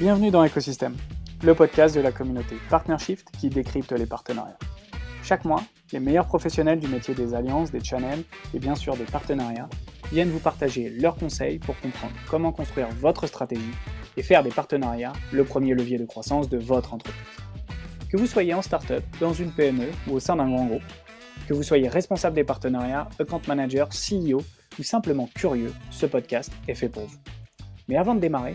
Bienvenue dans Ecosystème, le podcast de la communauté Partnershift qui décrypte les partenariats. Chaque mois, les meilleurs professionnels du métier des alliances, des channels et bien sûr des partenariats viennent vous partager leurs conseils pour comprendre comment construire votre stratégie et faire des partenariats le premier levier de croissance de votre entreprise. Que vous soyez en startup, dans une PME ou au sein d'un grand groupe, que vous soyez responsable des partenariats, account manager, CEO ou simplement curieux, ce podcast est fait pour vous. Mais avant de démarrer,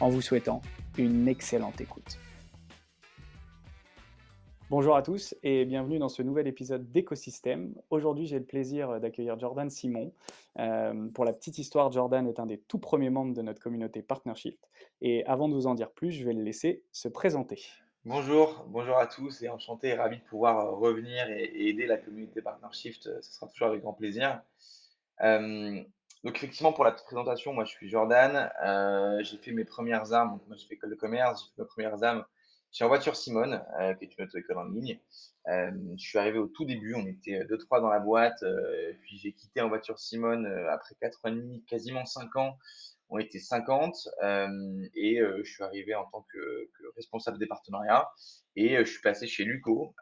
en vous souhaitant une excellente écoute. Bonjour à tous et bienvenue dans ce nouvel épisode d'Écosystème. Aujourd'hui, j'ai le plaisir d'accueillir Jordan Simon. Euh, pour la petite histoire, Jordan est un des tout premiers membres de notre communauté Partnership. Et avant de vous en dire plus, je vais le laisser se présenter. Bonjour, bonjour à tous et enchanté et ravi de pouvoir euh, revenir et, aider la communauté Partnership. Ce sera toujours avec grand plaisir. Euh, donc effectivement, pour la présentation, moi je suis Jordan. Euh, j'ai fait mes premières armes, moi j'ai fait école de commerce, j'ai fait mes premières armes chez En Voiture Simone, euh, qui est une auto-école en ligne. Euh, je suis arrivé au tout début, on était 2-3 dans la boîte, puis j'ai quitté En Voiture Simone après 4 ans et demi, quasiment 5 ans. On était 50 et je suis arrivé en tant que, responsable des partenariats et je suis passé chez Luco,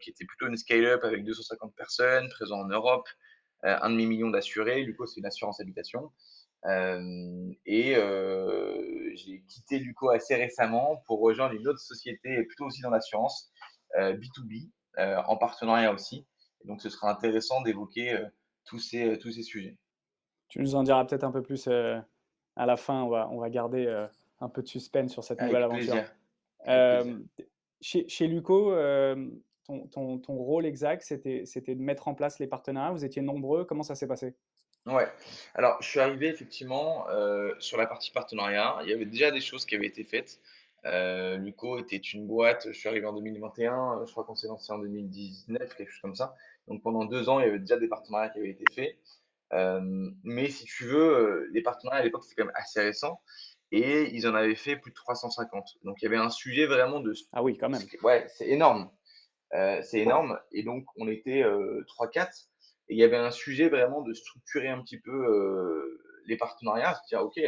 qui était plutôt une scale-up avec 250 personnes, présent en Europe, un demi-million d'assurés. Luco, c'est une assurance habitation. Euh, et euh, j'ai quitté Luco assez récemment pour rejoindre une autre société, plutôt aussi dans l'assurance, B2B, en partenariat aussi. donc, ce sera intéressant d'évoquer tous, ces, tous ces sujets. Tu nous en diras peut-être un peu plus à la fin. On va, on va garder un peu de suspense sur cette nouvelle aventure. Chez, chez, Luco, ton, rôle exact, c'était, de mettre en place les partenariats. Vous étiez nombreux. Comment ça s'est passé? Ouais. Alors, je suis arrivé effectivement euh, sur la partie partenariat. Il y avait déjà des choses qui avaient été faites. Euh, Luco était une boîte. Je suis arrivé en 2021. Je crois qu'on s'est lancé en 2019, quelque chose comme ça. Donc, pendant deux ans, il y avait déjà des partenariats qui avaient été faits. Euh, mais si tu veux, les partenariats à l'époque, c'était quand même assez récent. Et ils en avaient fait plus de 350. Donc, il y avait un sujet vraiment de. Ah oui, quand même. Ouais, c'est énorme. Euh, c'est énorme. Et donc, on était 3-4. Euh, et il y avait un sujet vraiment de structurer un petit peu euh, les partenariats, se dire, OK,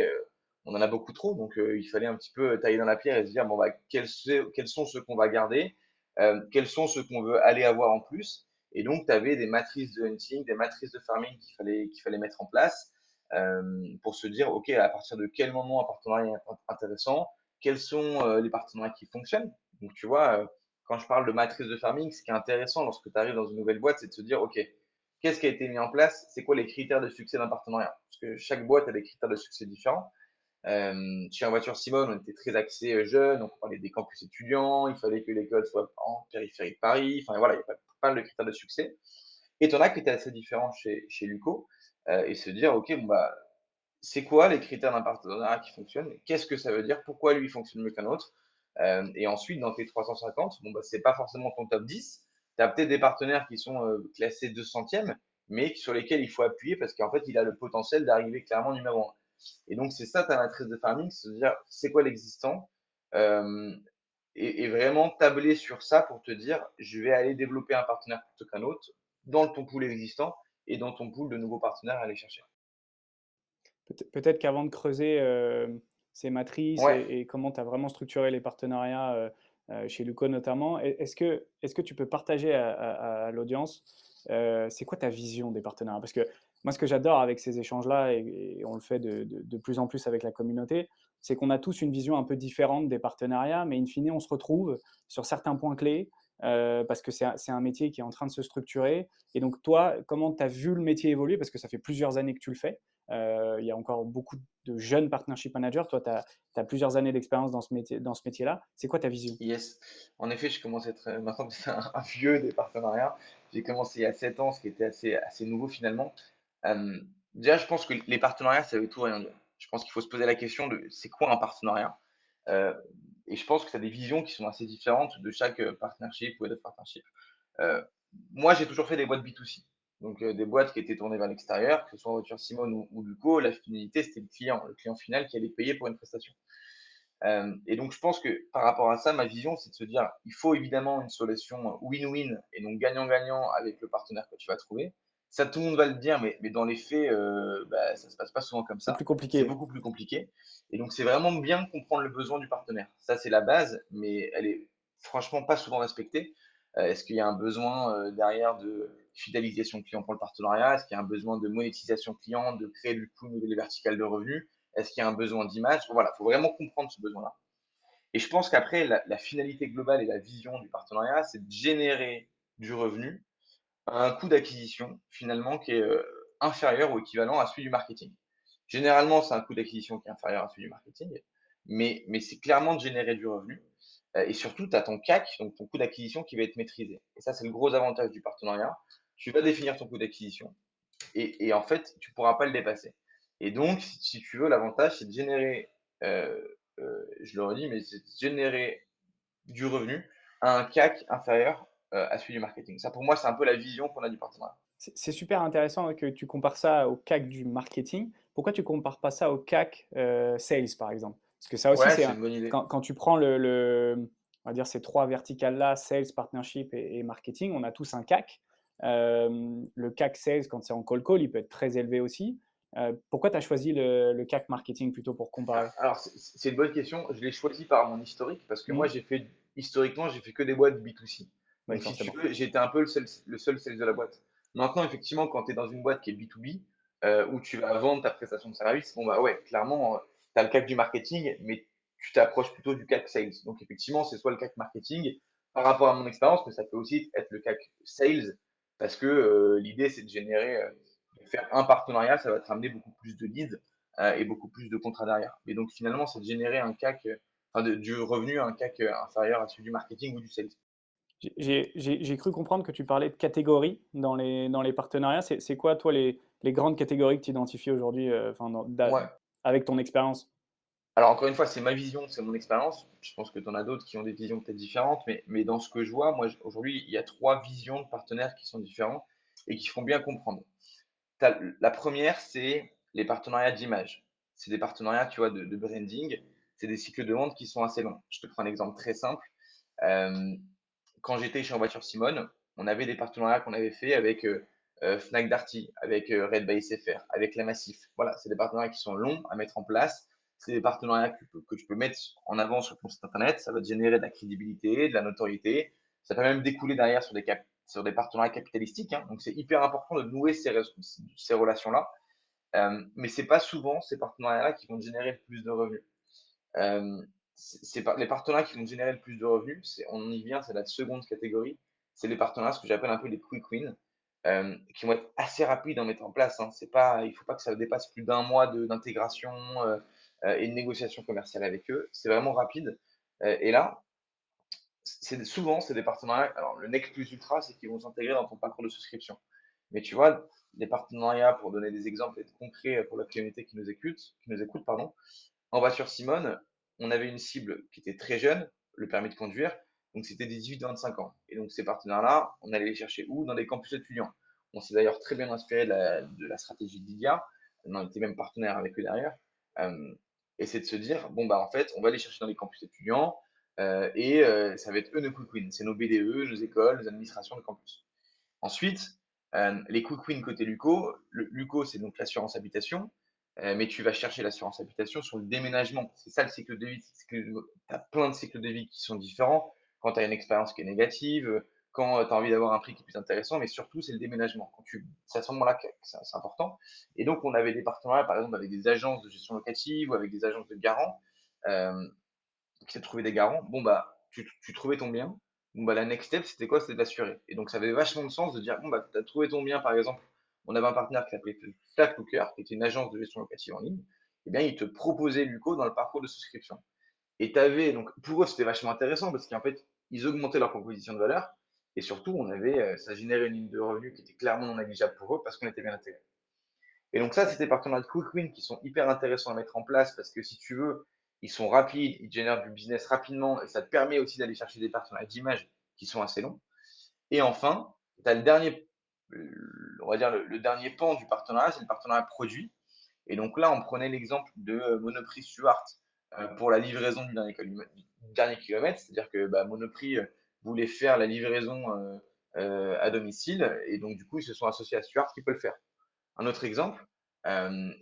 on en a beaucoup trop, donc il fallait un petit peu tailler dans la pierre et se dire, bon, bah, quels, quels sont ceux qu'on va garder, quels sont ceux qu'on veut aller avoir en plus. Et donc, tu avais des matrices de hunting, des matrices de farming qu'il fallait, qu'il fallait mettre en place pour se dire, OK, à partir de quel moment un partenariat est intéressant, quels sont les partenariats qui fonctionnent. Donc, tu vois, quand je parle de matrice de farming, ce qui est intéressant lorsque tu arrives dans une nouvelle boîte, c'est de se dire, OK, qu'est-ce qui a été mis en place? C'est quoi les critères de succès d'un partenariat? Parce que chaque boîte a des critères de succès différents. Euh, chez En Voiture Simone, on était très axé euh, jeunes, donc on parlait des campus étudiants, il fallait que l'école soit en périphérie de Paris, enfin voilà, il y a pas, mal de critères de succès. Et tu en as qui étaient assez différents chez, chez Luco, euh, et se dire, OK, bon, bah, c'est quoi les critères d'un partenariat qui fonctionne? Qu'est-ce que ça veut dire? Pourquoi lui fonctionne mieux qu'un autre? Euh, et ensuite, dans tes 350, bon, bah, ce n'est pas forcément ton top 10. Tu as peut-être des partenaires qui sont euh, classés 200e, mais sur lesquels il faut appuyer parce qu'en fait, il a le potentiel d'arriver clairement numéro 1. Et donc, c'est ça ta matrice de farming, c'est dire c'est quoi l'existant euh, et, vraiment tabler sur ça pour te dire je vais aller développer un partenaire plutôt qu'un autre dans ton pool existant et dans ton pool de nouveaux partenaires à aller chercher. Peut-être qu'avant de creuser ces matrices et, comment tu as vraiment structuré les partenariats euh, euh, chez Luco notamment. Est-ce que, est que tu peux partager à, l'audience, euh, c'est quoi ta vision des partenariats? Parce que moi, ce que j'adore avec ces échanges-là, et, on le fait de, de, plus en plus avec la communauté, c'est qu'on a tous une vision un peu différente des partenariats, mais in fine, on se retrouve sur certains points clés. Parce que c'est un, métier qui est en train de se structurer. Et donc, toi, comment tu as vu le métier évoluer? Parce que ça fait plusieurs années que tu le fais. Euh, il y a encore beaucoup de jeunes partnership managers. Toi, tu as, plusieurs années d'expérience dans ce métier-là. Métier c'est quoi ta vision? Yes. En effet, je commence à être maintenant un, un, vieux des partenariats. J'ai commencé il y a 7 ans, ce qui était assez, assez nouveau finalement. Euh, déjà, je pense que les partenariats, ça veut tout rien dire. Je pense qu'il faut se poser la question de c'est quoi un partenariat? Euh, et je pense que tu as des visions qui sont assez différentes de chaque euh, partnership ou head of partnership. Euh, moi, j'ai toujours fait des boîtes B2C. Donc, des boîtes qui étaient tournées vers l'extérieur, que ce soit en voiture Simone ou, ou Luco, la finalité, c'était le client, le client final qui allait payer pour une prestation. et donc, je pense que par rapport à ça, ma vision, c'est de se dire, il faut évidemment une solution win-win et donc gagnant-gagnant avec le partenaire que tu vas trouver. Ça, tout le monde va le dire, mais, mais dans les faits, euh, bah, ça se passe pas souvent comme ça. C'est plus compliqué. C'est beaucoup plus compliqué. Et donc, c'est vraiment bien comprendre le besoin du partenaire. Ça, c'est la base, mais elle est franchement pas souvent respectée. Euh, est-ce qu'il y a un besoin euh, derrière de fidélisation client pour le partenariat? Est-ce qu'il y a un besoin de monétisation client, de créer du coup une nouvelle verticale de revenus? Est-ce qu'il y a un besoin d'image? Voilà, il faut vraiment comprendre ce besoin-là. Et je pense qu'après, la, la finalité globale et la vision du partenariat, c'est de générer du revenu un coût d'acquisition finalement qui est euh, inférieur ou équivalent à celui du marketing. Généralement, c'est un coût d'acquisition qui est inférieur à celui du marketing, mais, c'est clairement de générer du revenu. Euh, et surtout, tu as ton CAC, donc ton coût d'acquisition qui va être maîtrisé. Et ça, c'est le gros avantage du partenariat. Tu vas définir ton coût d'acquisition et, en fait, tu ne pourras pas le dépasser. Et donc, si, tu veux, l'avantage, c'est de générer, euh, je le redis, mais c'est de générer du revenu à un CAC inférieur à celui du marketing. Ça, pour moi, c'est un peu la vision qu'on a du partenariat. C'est super intéressant que tu compares ça au CAC du marketing. Pourquoi tu ne compares pas ça au CAC euh, sales, par exemple? Parce que ça aussi, c'est une bonne idée. Quand, quand, tu prends le, on va dire ces trois verticales-là, sales, partnership et, marketing, on a tous un CAC. Euh, le CAC sales, quand c'est en call call, il peut être très élevé aussi. pourquoi tu as choisi le, le, CAC marketing plutôt pour comparer? Alors, c'est une bonne question. Je l'ai choisi par mon historique parce que mmh. moi, j'ai fait, historiquement, j'ai fait que des boîtes B2C j'étais un peu le seul, le seul sales de la boîte. Maintenant, effectivement, quand tu es dans une boîte qui est B2B, euh, où tu vas vendre ta prestation de service, bon, bah ouais, clairement, euh, tu as le CAC du marketing, mais tu t'approches plutôt du CAC sales. Donc, effectivement, c'est soit le CAC marketing par rapport à mon expérience, mais ça peut aussi être le CAC sales, parce que euh, l'idée, c'est de générer, de faire un partenariat, ça va te ramener beaucoup plus de leads et beaucoup plus de contrats derrière. Mais donc, finalement, c'est de générer un CAC, enfin, du revenu, un CAC inférieur à celui du marketing ou du sales. J'ai cru comprendre que tu parlais de catégories dans les, dans les partenariats. C'est quoi, toi, les, les, grandes catégories que tu identifies aujourd'hui euh, avec ton expérience? Alors, encore une fois, c'est ma vision, c'est mon expérience. Je pense que tu en as d'autres qui ont des visions peut-être différentes, mais, mais dans ce que je vois, moi, aujourd'hui, il y a trois visions de partenaires qui sont différents et qui font bien comprendre. La première, c'est les partenariats d'image. C'est des partenariats, tu vois, de, de branding. C'est des cycles de vente qui sont assez longs. Je te prends un exemple très simple. Euh, quand j'étais chez En Voiture Simone, on avait des partenariats qu'on avait fait avec euh, euh, Fnac Darty, avec euh, Red by SFR, avec la Massif. Voilà, c'est des partenariats qui sont longs à mettre en place. C'est des partenariats que, tu peux mettre en avant sur ton site internet. Ça va te générer de la crédibilité, de la notoriété. Ça peut même découler derrière sur des, partenariats capitalistiques. Hein. Donc, c'est hyper important de nouer ces, relations-là. Euh, mais c'est pas souvent ces partenariats-là qui vont générer le plus de revenus. C'est les partenariats qui vont générer le plus de revenus, on y vient, c'est la seconde catégorie, c'est les partenariats, ce que j'appelle un peu les quick wins, euh, qui vont être assez rapides à mettre en place. Hein. C'est pas, il ne faut pas que ça dépasse plus d'un mois d'intégration euh, euh, et de négociation commerciale avec eux. C'est vraiment rapide. et là, c'est souvent, c'est des partenariats. Alors, le next plus ultra, c'est qu'ils vont s'intégrer dans ton parcours de souscription. Mais tu vois, les partenariats, pour donner des exemples concrets pour la communauté qui nous écoute, qui nous écoute pardon, en voiture Simone, on avait une cible qui était très jeune, le permis de conduire, donc c'était des 18-25 ans. Et donc ces partenaires-là, on allait les chercher où? Dans des campus étudiants. On s'est d'ailleurs très bien inspiré de la, de la stratégie d'IDIA, on était même partenaire avec eux derrière. Euh, et c'est de se dire, bon, bah en fait, on va les chercher dans les campus étudiants, euh, et euh, ça va être eux nos quick wins. C'est nos BDE, nos écoles, nos administrations de campus. Ensuite, les quick wins côté LUCO, le, LUCO, c'est donc l'assurance habitation. Euh, mais tu vas chercher l'assurance habitation sur le déménagement. C'est ça le cycle de vie. Tu as plein de cycles de vie qui sont différents. Quand tu as une expérience qui est négative, quand tu as envie d'avoir un prix qui est plus intéressant, mais surtout, c'est le déménagement. C'est à ce moment-là que c'est important. Et donc, on avait des partenariats, par exemple, avec des agences de gestion locative ou avec des agences de garants, euh, qui s'est trouvé des garants. Bon, bah, tu, trouvais ton bien. Bon, bah, la next step, c'était quoi? C'était d'assurer. Et donc, ça avait vachement de sens de dire, bon, bah, tu as trouvé ton bien, par exemple, on avait un partenaire qui s'appelait Flatlooker, qui était une agence de gestion locative en ligne, eh bien, ils te proposaient Luco dans le parcours de souscription. Et avais, donc pour eux, c'était vachement intéressant parce qu'en fait, ils augmentaient leur proposition de valeur et surtout, on avait, euh, ça générait une ligne de revenus qui était clairement non négligeable pour eux parce qu'on était bien intégrés. Et donc ça, c'était des partenariats de Quick Win qui sont hyper intéressants à mettre en place parce que si tu veux, ils sont rapides, ils génèrent du business rapidement et ça te permet aussi d'aller chercher des partenariats d'image qui sont assez longs. Et enfin, tu as le dernier, on va dire le, dernier pan du partenariat, c'est le partenariat produit. Et donc là, on prenait l'exemple de euh, Monoprix Stuart euh, pour la livraison du dernier, dernier kilomètre, c'est-à-dire que bah, Monoprix euh, voulait faire la livraison à domicile et donc du coup, ils se sont associés à Stuart qui peut le faire. Un autre exemple,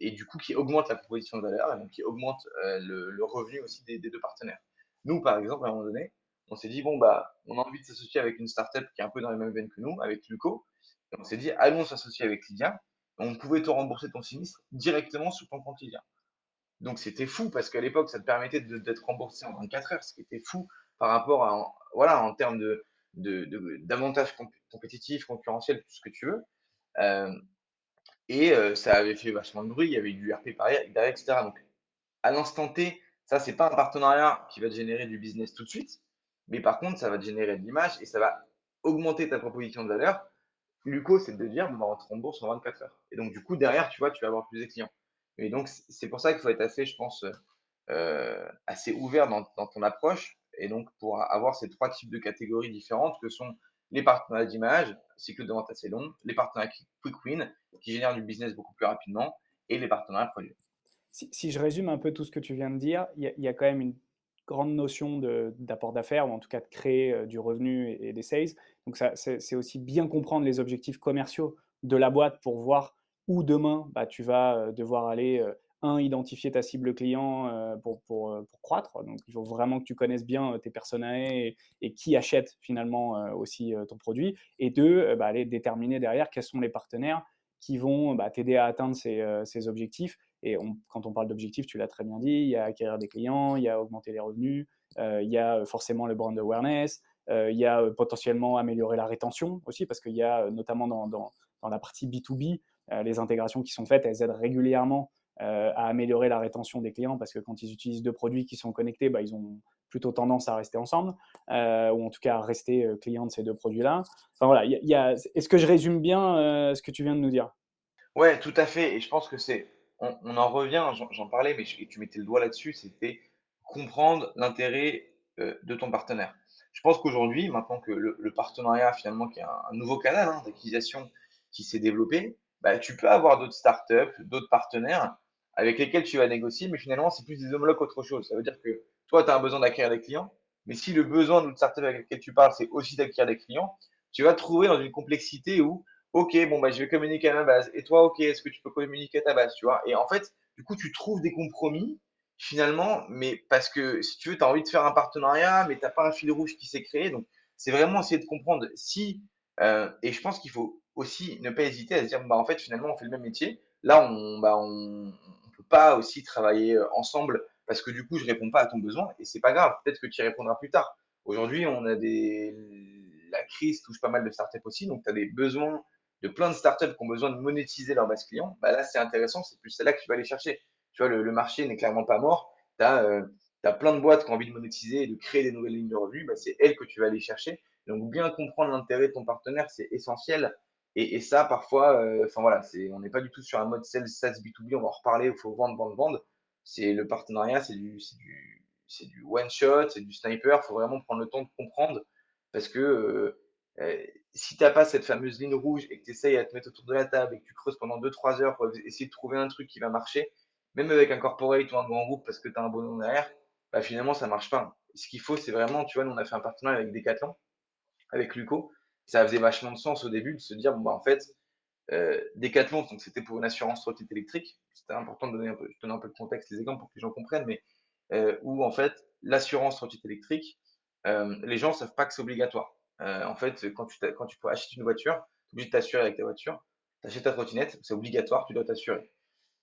et du coup qui augmente la proposition de valeur et donc qui augmente le, revenu aussi des, deux partenaires. Nous, par exemple, à un moment donné, on s'est dit, bon, bah, on a envie de s'associer avec une startup qui est un peu dans les mêmes veines que nous, avec Luco. On s'est dit, allons s'associer avec Lydia. On pouvait te rembourser ton sinistre directement sur ton compte Lydia. Donc c'était fou parce qu'à l'époque, ça te permettait d'être remboursé en 24 heures, ce qui était fou par rapport à, voilà, en termes de, d'avantages compétitifs, concurrentiels, tout ce que tu veux. Euh, et euh, ça avait fait vachement de bruit, il y avait du RP derrière, etc. Donc à l'instant T, ça, c'est pas un partenariat qui va te générer du business tout de suite, mais par contre, ça va te générer de l'image et ça va augmenter ta proposition de valeur. Luco, c'est de dire, bon, bah, on te rembourse en 24 heures. Et donc, du coup, derrière, tu vois, tu vas avoir plus de clients. Et donc, c'est pour ça qu'il faut être assez, je pense, euh, assez ouvert dans, ton approche. Et donc, pour avoir ces trois types de catégories différentes que sont les partenariats d'image, cycle de vente assez long, les partenariats quick win, qui génèrent du business beaucoup plus rapidement, et les partenariats produits. Si, je résume un peu tout ce que tu viens de dire, il y, a quand même une grande notion d'apport d'affaires, ou en tout cas de créer euh, du revenu et, des sales. Donc, c'est aussi bien comprendre les objectifs commerciaux de la boîte pour voir où demain bah, tu vas euh, devoir aller, euh, un, identifier ta cible client pour, pour, croître. Donc, il faut vraiment que tu connaisses bien tes personas et, et qui achète finalement aussi ton produit. Et deux, bah, aller déterminer derrière quels sont les partenaires qui vont bah, t'aider à atteindre ces, ces objectifs et quand on parle d'objectifs, tu l'as très bien dit, il y a acquérir des clients, il y a augmenter les revenus, euh, il y a forcément le brand awareness, euh, il y a potentiellement améliorer la rétention aussi, parce qu'il y a notamment dans, dans, la partie B2B, euh, les intégrations qui sont faites, elles aident régulièrement à améliorer la rétention des clients, parce que quand ils utilisent deux produits qui sont connectés, bah, ils ont plutôt tendance à rester ensemble, ou en tout cas à rester clients de ces deux produits-là. Enfin voilà, y a, est-ce que je résume bien ce que tu viens de nous dire? Ouais, tout à fait. Et je pense que c'est on, en revient, j'en parlais, mais tu mettais le doigt là-dessus, c'était comprendre l'intérêt euh, de ton partenaire. Je pense qu'aujourd'hui, maintenant que le, partenariat, finalement, qui est un, nouveau canal hein, d'acquisition qui s'est développé, bah, tu peux avoir d'autres startups, d'autres partenaires avec lesquels tu vas négocier, mais finalement, c'est plus des homologues qu'autre chose. Ça veut dire que toi, tu as un besoin d'acquérir des clients, mais si le besoin de l'autre startup avec laquelle tu parles, c'est aussi d'acquérir des clients, tu vas te trouver dans une complexité où Ok, bon, bah, je vais communiquer à ma base. Et toi, ok, est-ce que tu peux communiquer à ta base, tu vois? Et en fait, du coup, tu trouves des compromis, finalement, mais parce que, si tu veux, tu as envie de faire un partenariat, mais tu n'as pas un fil rouge qui s'est créé. Donc, c'est vraiment essayer de comprendre si, euh, et je pense qu'il faut aussi ne pas hésiter à se dire, bah, en fait, finalement, on fait le même métier. Là, on bah, on, peut pas aussi travailler euh, ensemble parce que du coup, je réponds pas à ton besoin et c'est pas grave. Peut-être que tu y répondras plus tard. Aujourd'hui, on a des, la crise touche pas mal de startups aussi, donc tu as des besoins de plein de startups qui ont besoin de monétiser leur base client, bah là, c'est intéressant, c'est plus celle-là que tu vas aller chercher. Tu vois, le, marché n'est clairement pas mort. Tu as, euh, plein de boîtes qui ont envie de monétiser et de créer des nouvelles lignes de revenus, bah, c'est elles que tu vas aller chercher. Donc, bien comprendre l'intérêt de ton partenaire, c'est essentiel. Et, ça, parfois, euh, enfin voilà, c'est, on n'est pas du tout sur un mode sales, SaaS B2B, on va en reparler, il faut vendre, vendre, vendre. C'est le partenariat, c'est du, du, du one shot, c'est du sniper. Il faut vraiment prendre le temps de comprendre parce que euh, euh, si tu n'as pas cette fameuse ligne rouge et que tu essayes à te mettre autour de la table et que tu creuses pendant 2-3 heures pour essayer de trouver un truc qui va marcher, même avec un corporate ou un grand groupe parce que tu as un bon nom derrière, bah finalement ça marche pas. Ce qu'il faut, c'est vraiment, tu vois, nous on a fait un partenariat avec Decathlon, avec Luco. Ça faisait vachement de sens au début de se dire, bon, bah, en fait, euh, Decathlon, donc c'était pour une assurance trottinette électrique. C'était important de donner un peu, peu de contexte, les exemples pour que les gens comprennent, mais euh, où en fait, l'assurance trottinette électrique, les gens ne savent pas que c'est obligatoire. Euh, en fait, quand tu, quand tu achètes une voiture, tu es obligé de t'assurer avec ta voiture. Tu achètes ta trottinette, c'est obligatoire, tu dois t'assurer.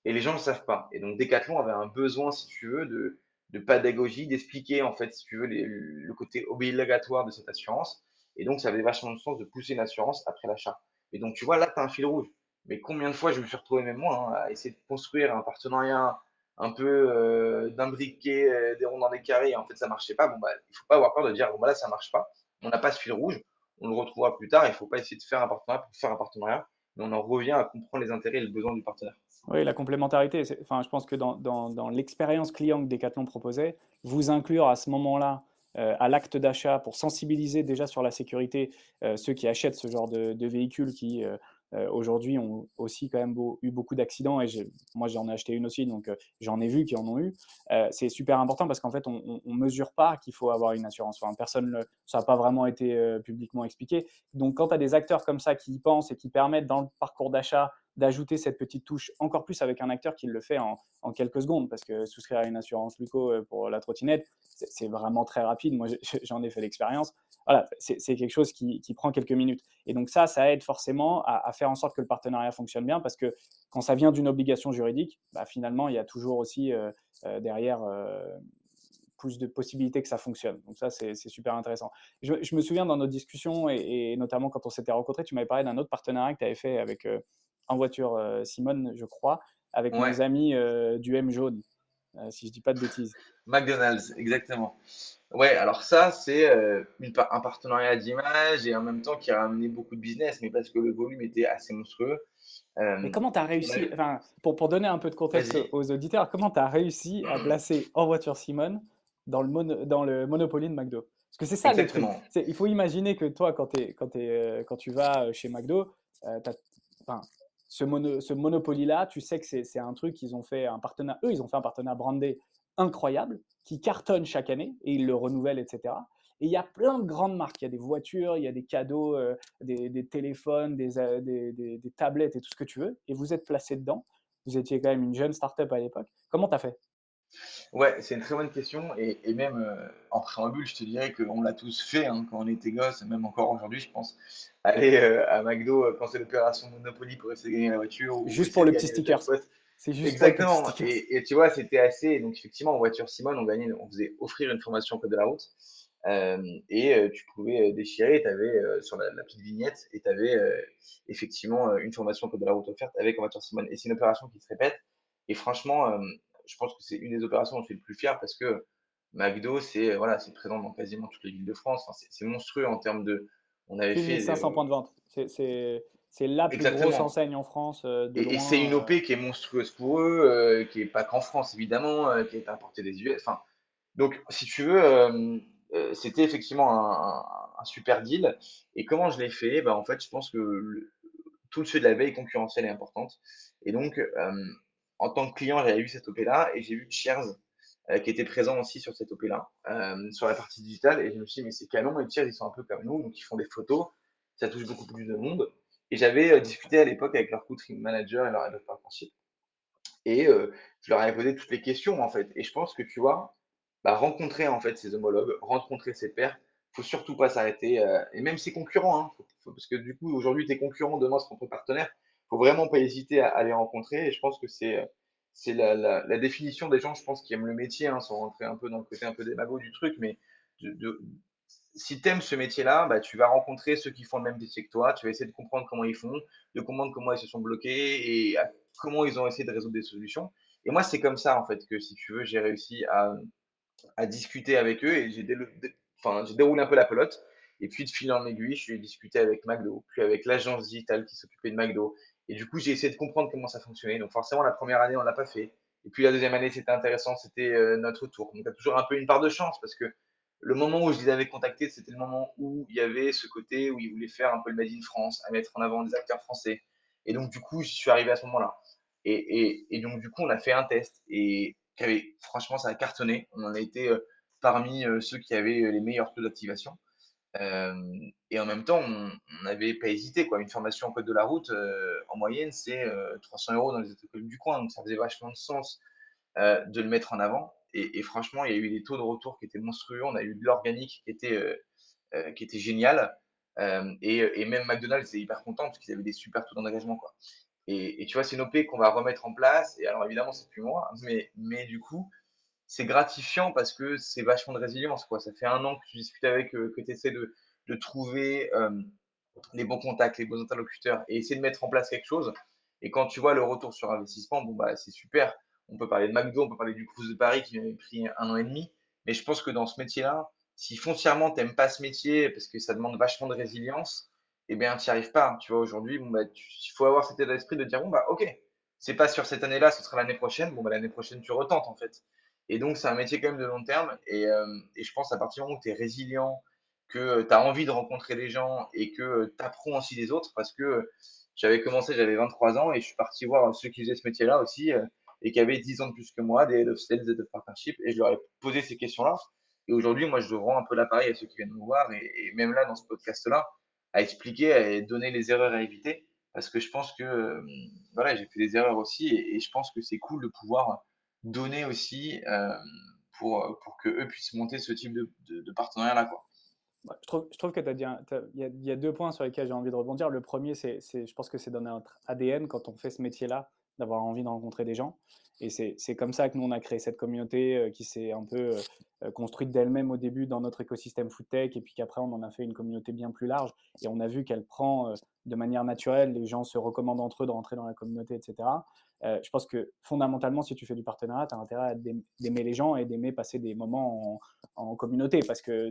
Et les gens ne le savent pas. Et donc Decathlon avait un besoin, si tu veux, de, de pédagogie, d'expliquer en fait, si tu veux, le côté obligatoire de cette assurance. Et donc ça avait vachement de sens de pousser une assurance après l'achat. Et donc tu vois, là, tu as un fil rouge. Mais combien de fois je me suis retrouvé même moi hein, à essayer de construire un partenariat un peu euh, d'imbriquer euh, des ronds dans des carrés et en fait ça marchait pas. Bon bah il faut pas avoir peur de dire bon bah là ça marche pas on n'a pas ce fil rouge, on le retrouvera plus tard. Il ne faut pas essayer de faire un partenariat pour faire un partenariat. mais on en revient à comprendre les intérêts et le besoin du partenaire. Oui, la complémentarité. Enfin, je pense que dans, l'expérience client que Decathlon proposait, vous inclure à ce moment-là euh, à l'acte d'achat pour sensibiliser déjà sur la sécurité euh, ceux qui achètent ce genre de, de véhicules qui euh, euh, aujourd'hui ont aussi quand même eu beaucoup d'accidents et moi j'en ai acheté une aussi, donc euh, j'en ai vu qui en ont eu. Euh, c'est super important parce qu'en fait on ne mesure pas qu'il faut avoir une assurance. Personne, ça n'a pas vraiment été publiquement expliqué. Donc quand tu as des acteurs comme ça qui y pensent et qui permettent dans le parcours d'achat d'ajouter cette petite touche, encore plus avec un acteur qui le fait en, quelques secondes, parce que souscrire à une assurance Luco pour la trottinette, c'est vraiment très rapide. Moi, j'en ai fait l'expérience. Voilà, c'est quelque chose qui, prend quelques minutes. Et donc ça, ça aide forcément à, faire en sorte que le partenariat fonctionne bien, parce que quand ça vient d'une obligation juridique, bah, finalement, il y a toujours aussi euh, euh, derrière plus de possibilités que ça fonctionne. Donc ça, c'est super intéressant. Je, me souviens dans nos discussions, et, notamment quand on s'était rencontrés, tu m'avais parlé d'un autre partenariat que tu avais fait avec en voiture euh, Simone, je crois, avec mes amis euh, du M jaune, euh, si je dis pas de bêtises. McDonald's, exactement. Ouais, alors ça, c'est un partenariat d'image et en même temps qui a amené beaucoup de business, mais parce que le volume était assez monstrueux. mais comment tu as réussi, enfin, pour, pour donner un peu de contexte aux auditeurs, comment tu as réussi à placer en voiture Simone dans le, dans le Monopoly de McDo? Parce que c'est ça le truc. Il faut imaginer que toi, quand, es, quand, es, quand tu vas chez McDo, ce, mono, ce Monopoly-là, tu sais que c'est un truc qu'ils ont fait un partenaire, eux, ils ont fait un partenaire brandé incroyable qui cartonne chaque année et ils le renouvellent, etc. Et il y a plein de grandes marques. Il y a des voitures, il y a des cadeaux, euh, des, téléphones, euh, des, des, tablettes et tout ce que tu veux. Et vous êtes placé dedans. Vous étiez quand même une jeune start-up à l'époque. Comment tu as fait? Ouais, c'est une très bonne question. Et, même euh, en préambule, je te dirais qu'on l'a tous fait hein, quand on était gosse, et même encore aujourd'hui, je pense. Aller euh, à McDo, euh, penser l'opération Monopoly pour essayer de gagner la voiture. juste pour le petit sticker. C'est juste Exactement. et, tu vois, c'était assez. Donc, effectivement, en voiture Simone, on gagnait, on faisait offrir une formation code de la route. et tu pouvais déchirer, tu avais sur la, petite vignette, et tu avais effectivement une formation code de la route offerte avec en voiture Simone. Et c'est une opération qui se répète. Et franchement, je pense que c'est une des opérations dont je suis le plus fier parce que McDo, c'est voilà, présent dans quasiment toutes les villes de France. c'est monstrueux en termes de. On avait fait 500 points de vente. C'est la plus grosse enseigne en France. Euh, et, c'est une OP euh. qui est monstrueuse pour eux, euh, qui n'est pas qu'en France évidemment, qui est importée des US. Enfin, donc, si tu veux, c'était effectivement un, super deal. Et comment je l'ai fait? Ben, En fait, je pense que tout le sujet de la veille concurrentielle est importante. Et donc, en tant que client, j'avais eu cette OP-là et j'ai vu Cheers qui était présent aussi sur cette OP-là, sur la partie digitale. Et je me suis dit, mais c'est canon, et Cheers, ils sont un peu comme nous, donc ils font des photos, ça touche beaucoup plus de monde. Et j'avais euh, discuté à l'époque avec leur country manager et leur head of. Et je leur avais posé toutes les questions, en fait. Et je pense que, tu vois, bah, rencontrer en fait ces homologues, rencontrer ses pairs, faut surtout pas s'arrêter. et même ses concurrents, hein, parce que du coup, aujourd'hui, tes concurrents, demain, seront ton partenaire faut vraiment pas hésiter à, les rencontrer. Et je pense que c'est la, définition des gens, je pense, qui aiment le métier, hein, sans rentrer un peu dans le côté un peu démago du truc, mais de, si tu aimes ce métier-là, bah, tu vas rencontrer ceux qui font le même métier que toi, tu vas essayer de comprendre comment ils font, de comprendre comment ils se sont bloqués et comment ils ont essayé de résoudre des solutions. Et moi, c'est comme ça, en fait, que si tu veux, j'ai réussi à, discuter avec eux et j'ai déroulé un peu la pelote. Et puis, de fil en aiguille, je suis discuté avec McDo, puis avec l'agence digitale qui s'occupait de McDo, et du coup, j'ai essayé de comprendre comment ça fonctionnait. Donc forcément, la première année, on l'a pas fait. Et puis la deuxième année, c'était intéressant, c'était euh, notre tour. Donc, il y a toujours un peu une part de chance parce que le moment où je les avais contactés, c'était le moment où il y avait ce côté où ils voulaient faire un peu le Made in France, à mettre en avant des acteurs français. Et donc, du coup, je suis arrivé à ce moment-là. Et, donc, du coup, on a fait un test et franchement, ça a cartonné. On en a été euh, parmi euh, ceux qui avaient les meilleurs taux d'activation et en même temps, on n'avait pas hésité. Quoi. Une formation en code de la route, en moyenne, c'est 300 euros dans les écoles du coin. Donc, ça faisait vachement de sens de le mettre en avant. Et, franchement, il y a eu des taux de retour qui étaient monstrueux. On a eu de l'organique qui était, qui était génial. Et, même McDonald's était hyper content parce qu'ils avaient des super taux d'engagement. Quoi. Et, tu vois, c'est une OP qu'on va remettre en place. Et alors, évidemment, c'est plus moi. Mais, mais du coup, c'est gratifiant parce que c'est vachement de résilience. Quoi. Ça fait un an que tu discutes avec que tu essaies de, de trouver les bons contacts, les bons interlocuteurs et essayer de mettre en place quelque chose. Et quand tu vois le retour sur investissement, bon, bah, c'est super. On peut parler de McDo, on peut parler du Cruise de Paris qui m'avait pris un an et demi. Mais je pense que dans ce métier-là, si foncièrement tu n'aimes pas ce métier parce que ça demande vachement de résilience, eh bien, tu n'y arrives pas. Tu vois, aujourd'hui, bon, bah, il faut avoir cet état d'esprit de dire, bon, bah, ok, c'est pas sur cette année-là, ce sera l'année prochaine. Bon, bah, l'année prochaine, tu retentes, en fait. Et donc, c'est un métier quand même de long terme. Et, euh, je pense à partir du moment où tu es résilient, que tu as envie de rencontrer des gens et que tu apprends aussi des autres, parce que j'avais commencé, j'avais 23 ans et je suis parti voir ceux qui faisaient ce métier-là aussi euh, et qui avaient 10 ans de plus que moi, des head of sales, des of partnership, et je leur ai posé ces questions-là. Et aujourd'hui, moi, je rends un peu l'appareil à ceux qui viennent me voir et, même là, dans ce podcast-là, à expliquer, à donner les erreurs à éviter, parce que je pense que euh, voilà, j'ai fait des erreurs aussi et, je pense que c'est cool de pouvoir donner aussi euh, pour, pour que puissent monter ce type de, de, partenariat-là. Je trouve, je que tu as il y, a deux points sur lesquels j'ai envie de rebondir. Le premier, c'est, je pense que c'est dans notre ADN quand on fait ce métier-là, d'avoir envie de rencontrer des gens. Et c'est comme ça que nous, on a créé cette communauté euh, qui s'est un peu euh, construite d'elle-même au début dans notre écosystème FoodTech, et puis qu'après, on en a fait une communauté bien plus large. Et on a vu qu'elle prend euh, de manière naturelle, les gens se recommandent entre eux de rentrer dans la communauté, etc. je pense que fondamentalement, si tu fais du partenariat, tu as intérêt d'aimer les gens et d'aimer passer des moments en, en communauté, parce que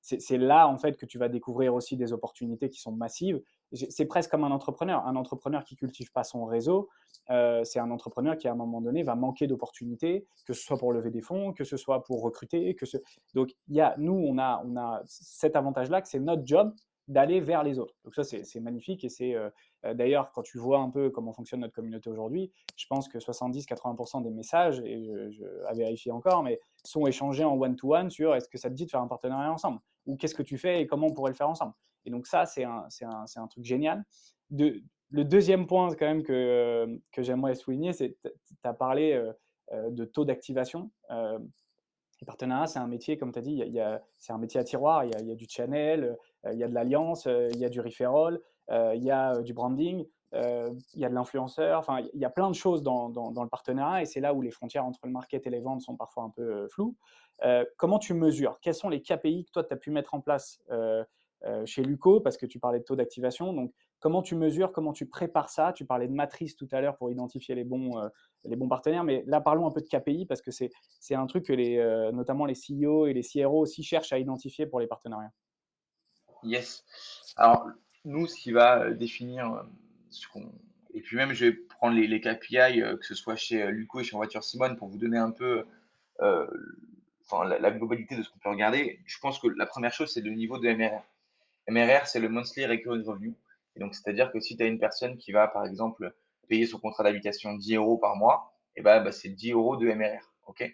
c'est là, en fait, que tu vas découvrir aussi des opportunités qui sont massives c'est presque comme un entrepreneur. Un entrepreneur qui cultive pas son réseau, euh, c'est un entrepreneur qui à un moment donné va manquer d'opportunités, que ce soit pour lever des fonds, que ce soit pour recruter, que ce... donc il y a, nous on a on a cet avantage-là que c'est notre job d'aller vers les autres. Donc ça, c'est magnifique et c'est euh, euh, d'ailleurs quand tu vois un peu comment fonctionne notre communauté aujourd'hui, je pense que 70-80% des messages, et je, je, à vérifier encore, mais sont échangés en one-to-one sur est-ce que ça te dit de faire un partenariat ensemble? Ou qu'est-ce que tu fais et comment on pourrait le faire ensemble? Et donc ça, c'est un, un, un, truc génial. Le deuxième point quand même que, que j'aimerais souligner, c'est que tu as parlé euh, euh, de taux d'activation. Euh, les partenariats, c'est un métier, comme tu as dit, y a, c'est un métier à tiroir. Il y a, y du channel, il y a de l'alliance, il y a du referral, il y a du branding, il y a de l'influenceur. Enfin, il y a plein de choses dans, dans, le partenariat et c'est là où les frontières entre le market et les ventes sont parfois un peu floues. comment tu mesures? Quels sont les KPI que toi, tu as pu mettre en place euh, chez Luco, parce que tu parlais de taux d'activation. Donc, comment tu mesures, comment tu prépares ça? Tu parlais de matrice tout à l'heure pour identifier les bons, euh, les bons partenaires, mais là, parlons un peu de KPI, parce que c'est un truc que les, euh, notamment les CEO et les CRO aussi cherchent à identifier pour les partenariats. Yes. Alors, nous, ce qui va définir. Et puis même, je vais prendre les, les KPI, que ce soit chez Luco et chez Voiture Simone, pour vous donner un peu enfin, la, la, globalité de ce qu'on peut regarder. Je pense que la première chose, c'est le niveau de MRR. MRR, c'est le Monthly Recurring Revenue. Et donc, c'est-à-dire que si tu as une personne qui va, par exemple, payer son contrat d'habitation 10 euros par mois, et eh ben, bah, c'est 10 euros de MRR. OK?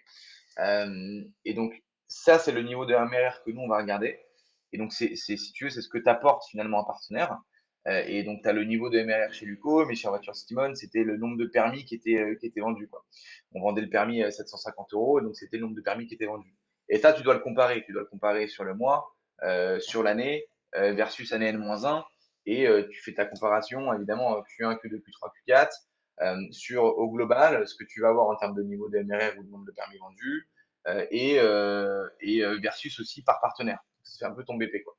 Euh, Et donc, ça, c'est le niveau de MRR que nous, on va regarder. Et donc, c'est, si tu veux, c'est ce que t'apporte finalement un partenaire. Euh, et donc, tu as le niveau de MRR chez Luco, mais chez Voiture Simone, c'était le nombre de permis qui était, euh, qui était vendu. Quoi. On vendait le permis à 750 euros, et donc c'était le nombre de permis qui était vendu. Et ça, tu dois le comparer. Tu dois le comparer sur le mois, sur l'année, euh, versus année N-1 et euh, tu fais ta comparaison évidemment Q1, Q2, Q3, Q4 sur au global ce que tu vas avoir en termes de niveau de MRR ou de nombre de permis vendus euh, et, et versus aussi par partenaire. Ça fait un peu ton BP quoi.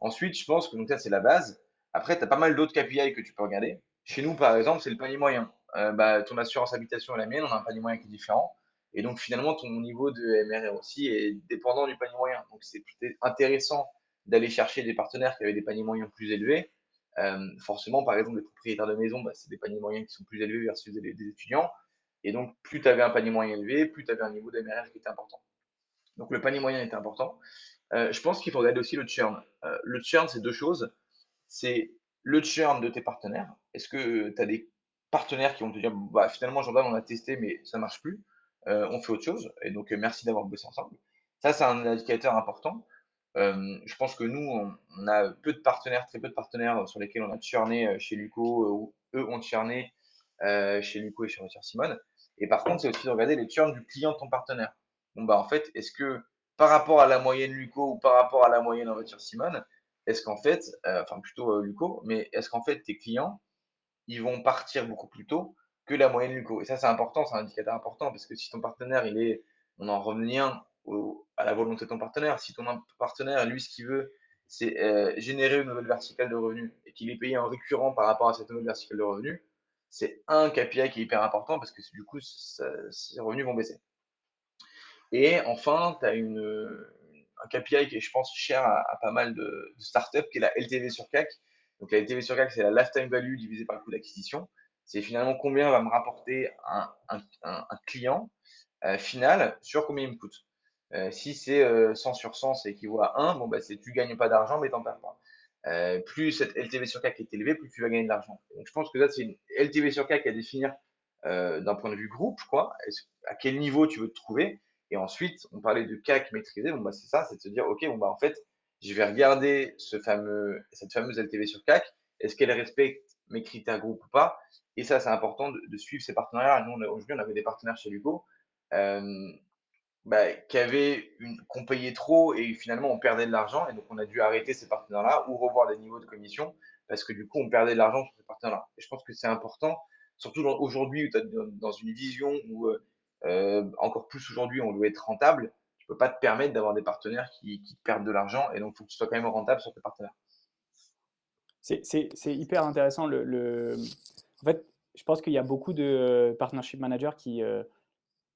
Ensuite, je pense que donc ça c'est la base. Après, tu as pas mal d'autres KPI que tu peux regarder. Chez nous, par exemple, c'est le panier moyen. bah, ton assurance habitation et la mienne, on a un panier moyen qui est différent. Et donc, finalement, ton niveau de MRR aussi est dépendant du panier moyen. Donc, c'est intéressant d'aller chercher des partenaires qui avaient des paniers moyens plus élevés. Euh, forcément, par exemple, les propriétaires de maison, bah, c'est des paniers moyens qui sont plus élevés versus des, étudiants. Et donc, plus tu avais un panier moyen élevé, plus tu avais un niveau d'MRR qui était important. Donc, le panier moyen était important. Euh, je pense qu'il faut regarder aussi le churn. Euh, le churn, c'est deux choses. C'est le churn de tes partenaires. Est-ce que tu as des partenaires qui vont te dire, bah, finalement, Jordan, on a testé, mais ça marche plus. on fait autre chose. Et donc, merci d'avoir bossé ensemble. Ça, c'est un indicateur important. Euh, je pense que nous, on, a peu de partenaires, très peu de partenaires sur lesquels on a churné euh, chez Luco, euh, ou eux ont churné chez Luco et chez Richard Simone. Et par contre, c'est aussi de regarder les churns du client de ton partenaire. Bon, bah, en fait, est-ce que par rapport à la moyenne Luco ou par rapport à la moyenne en voiture Simone, est-ce qu'en fait, enfin plutôt Luco, mais est-ce qu'en fait tes clients, ils vont partir beaucoup plus tôt que la moyenne Luco? Et ça, c'est important, c'est un indicateur important parce que si ton partenaire, il est, on en revient à la volonté de ton partenaire. Si ton partenaire, lui, ce qu'il veut, c'est euh, générer une nouvelle verticale de revenus et qu'il est payé en récurrent par rapport à cette nouvelle verticale de revenus, c'est un KPI qui est hyper important parce que du coup, ses revenus vont baisser. Et enfin, tu as une, un KPI qui est, je pense, cher à, pas mal de, startups, qui est la LTV sur CAC. Donc la LTV sur CAC, c'est la lifetime value divisée par le coût d'acquisition. C'est finalement combien va me rapporter un, client euh, final sur combien il me coûte. Euh, si c'est 100 euh, sur 100, c'est équivaut à 1, bon, bah, gagnes pas d'argent, mais t'en perds pas. plus cette LTV sur CAC est élevée, plus tu vas gagner de l'argent. Donc je pense que ça, c'est une LTV sur CAC à définir d'un point de vue groupe, quoi. À quel niveau tu veux te trouver? Et ensuite, on parlait de CAC maîtrisé. Bon, bah, c'est ça, c'est de se dire, OK, bon, bah, en fait, je vais regarder ce fameux, cette fameuse LTV sur CAC. Est-ce qu'elle respecte mes critères groupes ou pas? Et ça, c'est important de, suivre ces partenariats. Nous, aujourd'hui, on avait des partenaires chez Lugo euh, bah, qu'on payait trop et finalement on perdait de l'argent. Et donc, on a dû arrêter ces partenaires-là ou revoir les niveaux de commission parce que du coup, on perdait de l'argent sur ces partenaires-là. Et je pense que c'est important, surtout aujourd'hui où tu es dans une vision où euh, euh, encore plus aujourd'hui, on doit être rentable tu peux pas te permettre d'avoir des partenaires qui, perdent de l'argent et donc il faut que tu sois quand même rentable sur tes partenaires. C'est hyper intéressant. En fait, je pense qu'il y a beaucoup de partnership managers euh,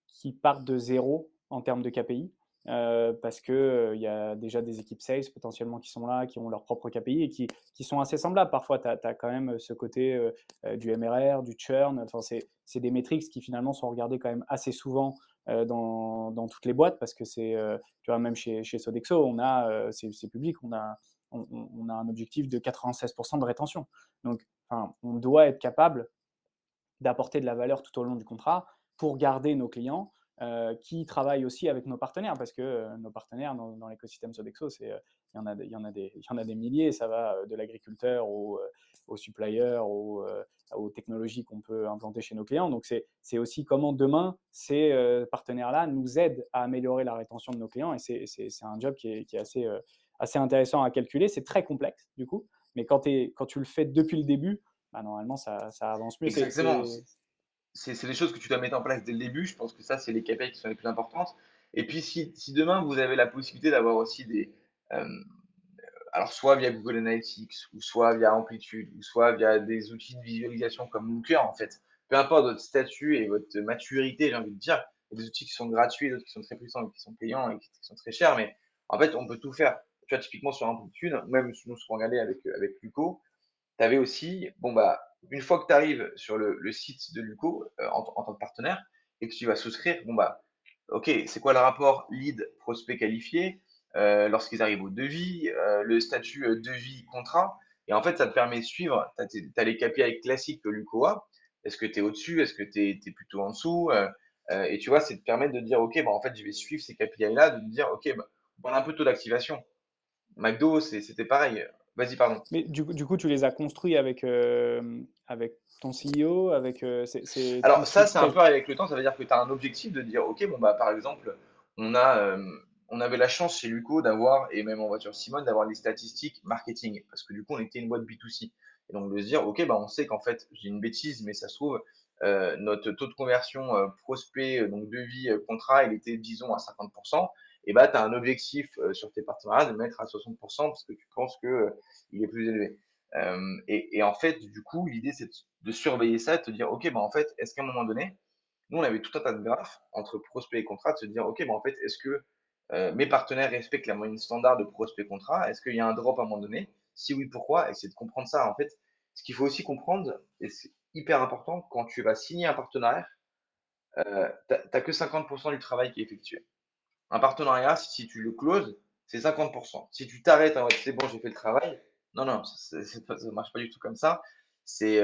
qui partent de zéro en termes de KPI. Euh, parce qu'il euh, y a déjà des équipes sales potentiellement qui sont là, qui ont leur propre KPI et qui, qui sont assez semblables. Parfois, tu as, quand même ce côté du MRR, du churn. Enfin, c'est des métriques qui finalement sont regardées quand même assez souvent euh, dans, dans, toutes les boîtes parce que c'est, euh, tu vois, même chez, chez Sodexo, on a, euh, c'est, public, on a, on, a un objectif de 96% de rétention. Donc, on doit être capable d'apporter de la valeur tout au long du contrat pour garder nos clients euh, qui travaillent aussi avec nos partenaires, parce que euh, nos partenaires dans, l'écosystème Sodexo, euh, il, y en a, y en a des, y en a des milliers, ça va de l'agriculteur au, au supplier, au, aux technologies qu'on peut implanter chez nos clients. Donc c'est, aussi comment demain ces partenaires-là nous aident à améliorer la rétention de nos clients, et c'est, un job qui est, qui est assez, assez intéressant à calculer. C'est très complexe du coup, mais quand, quand tu le fais depuis le début, bah, normalement ça, ça avance mieux. Exactement c'est les choses que tu dois mettre en place dès le début. Je pense que ça, c'est les KPI qui sont les plus importantes. Et puis, si, demain, vous avez la possibilité d'avoir aussi des. Euh, alors, soit via Google Analytics, ou soit via Amplitude, ou soit via des outils de visualisation comme Looker, en fait. Peu importe votre statut et votre maturité, j'ai envie de dire. Il y a des outils qui sont gratuits, d'autres qui sont très puissants qui sont payants et qui sont très chers. Mais en fait, on peut tout faire. Tu vois, typiquement sur Amplitude, même si nous, serons regardés avec, avec Luco, tu avais aussi, bon, bah, une fois que tu arrives sur le, site de Luco euh, en, tant que partenaire et que tu vas souscrire, bon bah, ok, c'est quoi le rapport lead prospect qualifié euh, lorsqu'ils arrivent au devis, euh, le statut devis contrat. Et en fait, ça te permet de suivre. Tu as, les KPI classiques que Luco a. Est-ce que tu es au-dessus? Est-ce que tu es, plutôt en dessous? Et tu vois, c'est de permettre de dire, ok, bah, en fait, je vais suivre ces KPI-là, de me dire, ok, bah, on prend un peu de taux d'activation. McDo, c'était pareil. Vas-y, pardon. Mais du coup, du coup, tu les as construits avec, euh, avec ton CEO avec, euh, Alors, ça, c'est un peu avec le temps. Ça veut dire que tu as un objectif de dire Ok, bon, bah, par exemple, on, a, euh, on avait la chance chez Luco d'avoir, et même en voiture Simone, d'avoir les statistiques marketing. Parce que du coup, on était une boîte B2C. Et donc, de se dire Ok, bah, on sait qu'en fait, j'ai une bêtise, mais ça se trouve, notre taux de conversion prospect, donc devis, contrat, il était, disons, à 50% et bah, tu as un objectif euh, sur tes partenariats de mettre à 60% parce que tu penses que euh, il est plus élevé. Euh, et, en fait, du coup, l'idée, c'est de surveiller ça, de te dire, OK, bah, en fait, est-ce qu'à un moment donné, nous, on avait tout un tas de graphes entre prospect et contrat, de se dire, OK, bah, en fait, est-ce que mes partenaires respectent la moyenne standard de prospect-contrat Est-ce qu'il y a un drop à un moment donné? Si oui, pourquoi? Et c'est de comprendre ça. En fait, ce qu'il faut aussi comprendre, et c'est hyper important, quand tu vas signer un partenariat, euh, tu n'as que 50% du travail qui est effectué. Un partenariat, si tu le closes, c'est 50%. Si tu t'arrêtes mode c'est bon, j'ai fait le travail, non, non, ça ne marche pas du tout comme ça. C'est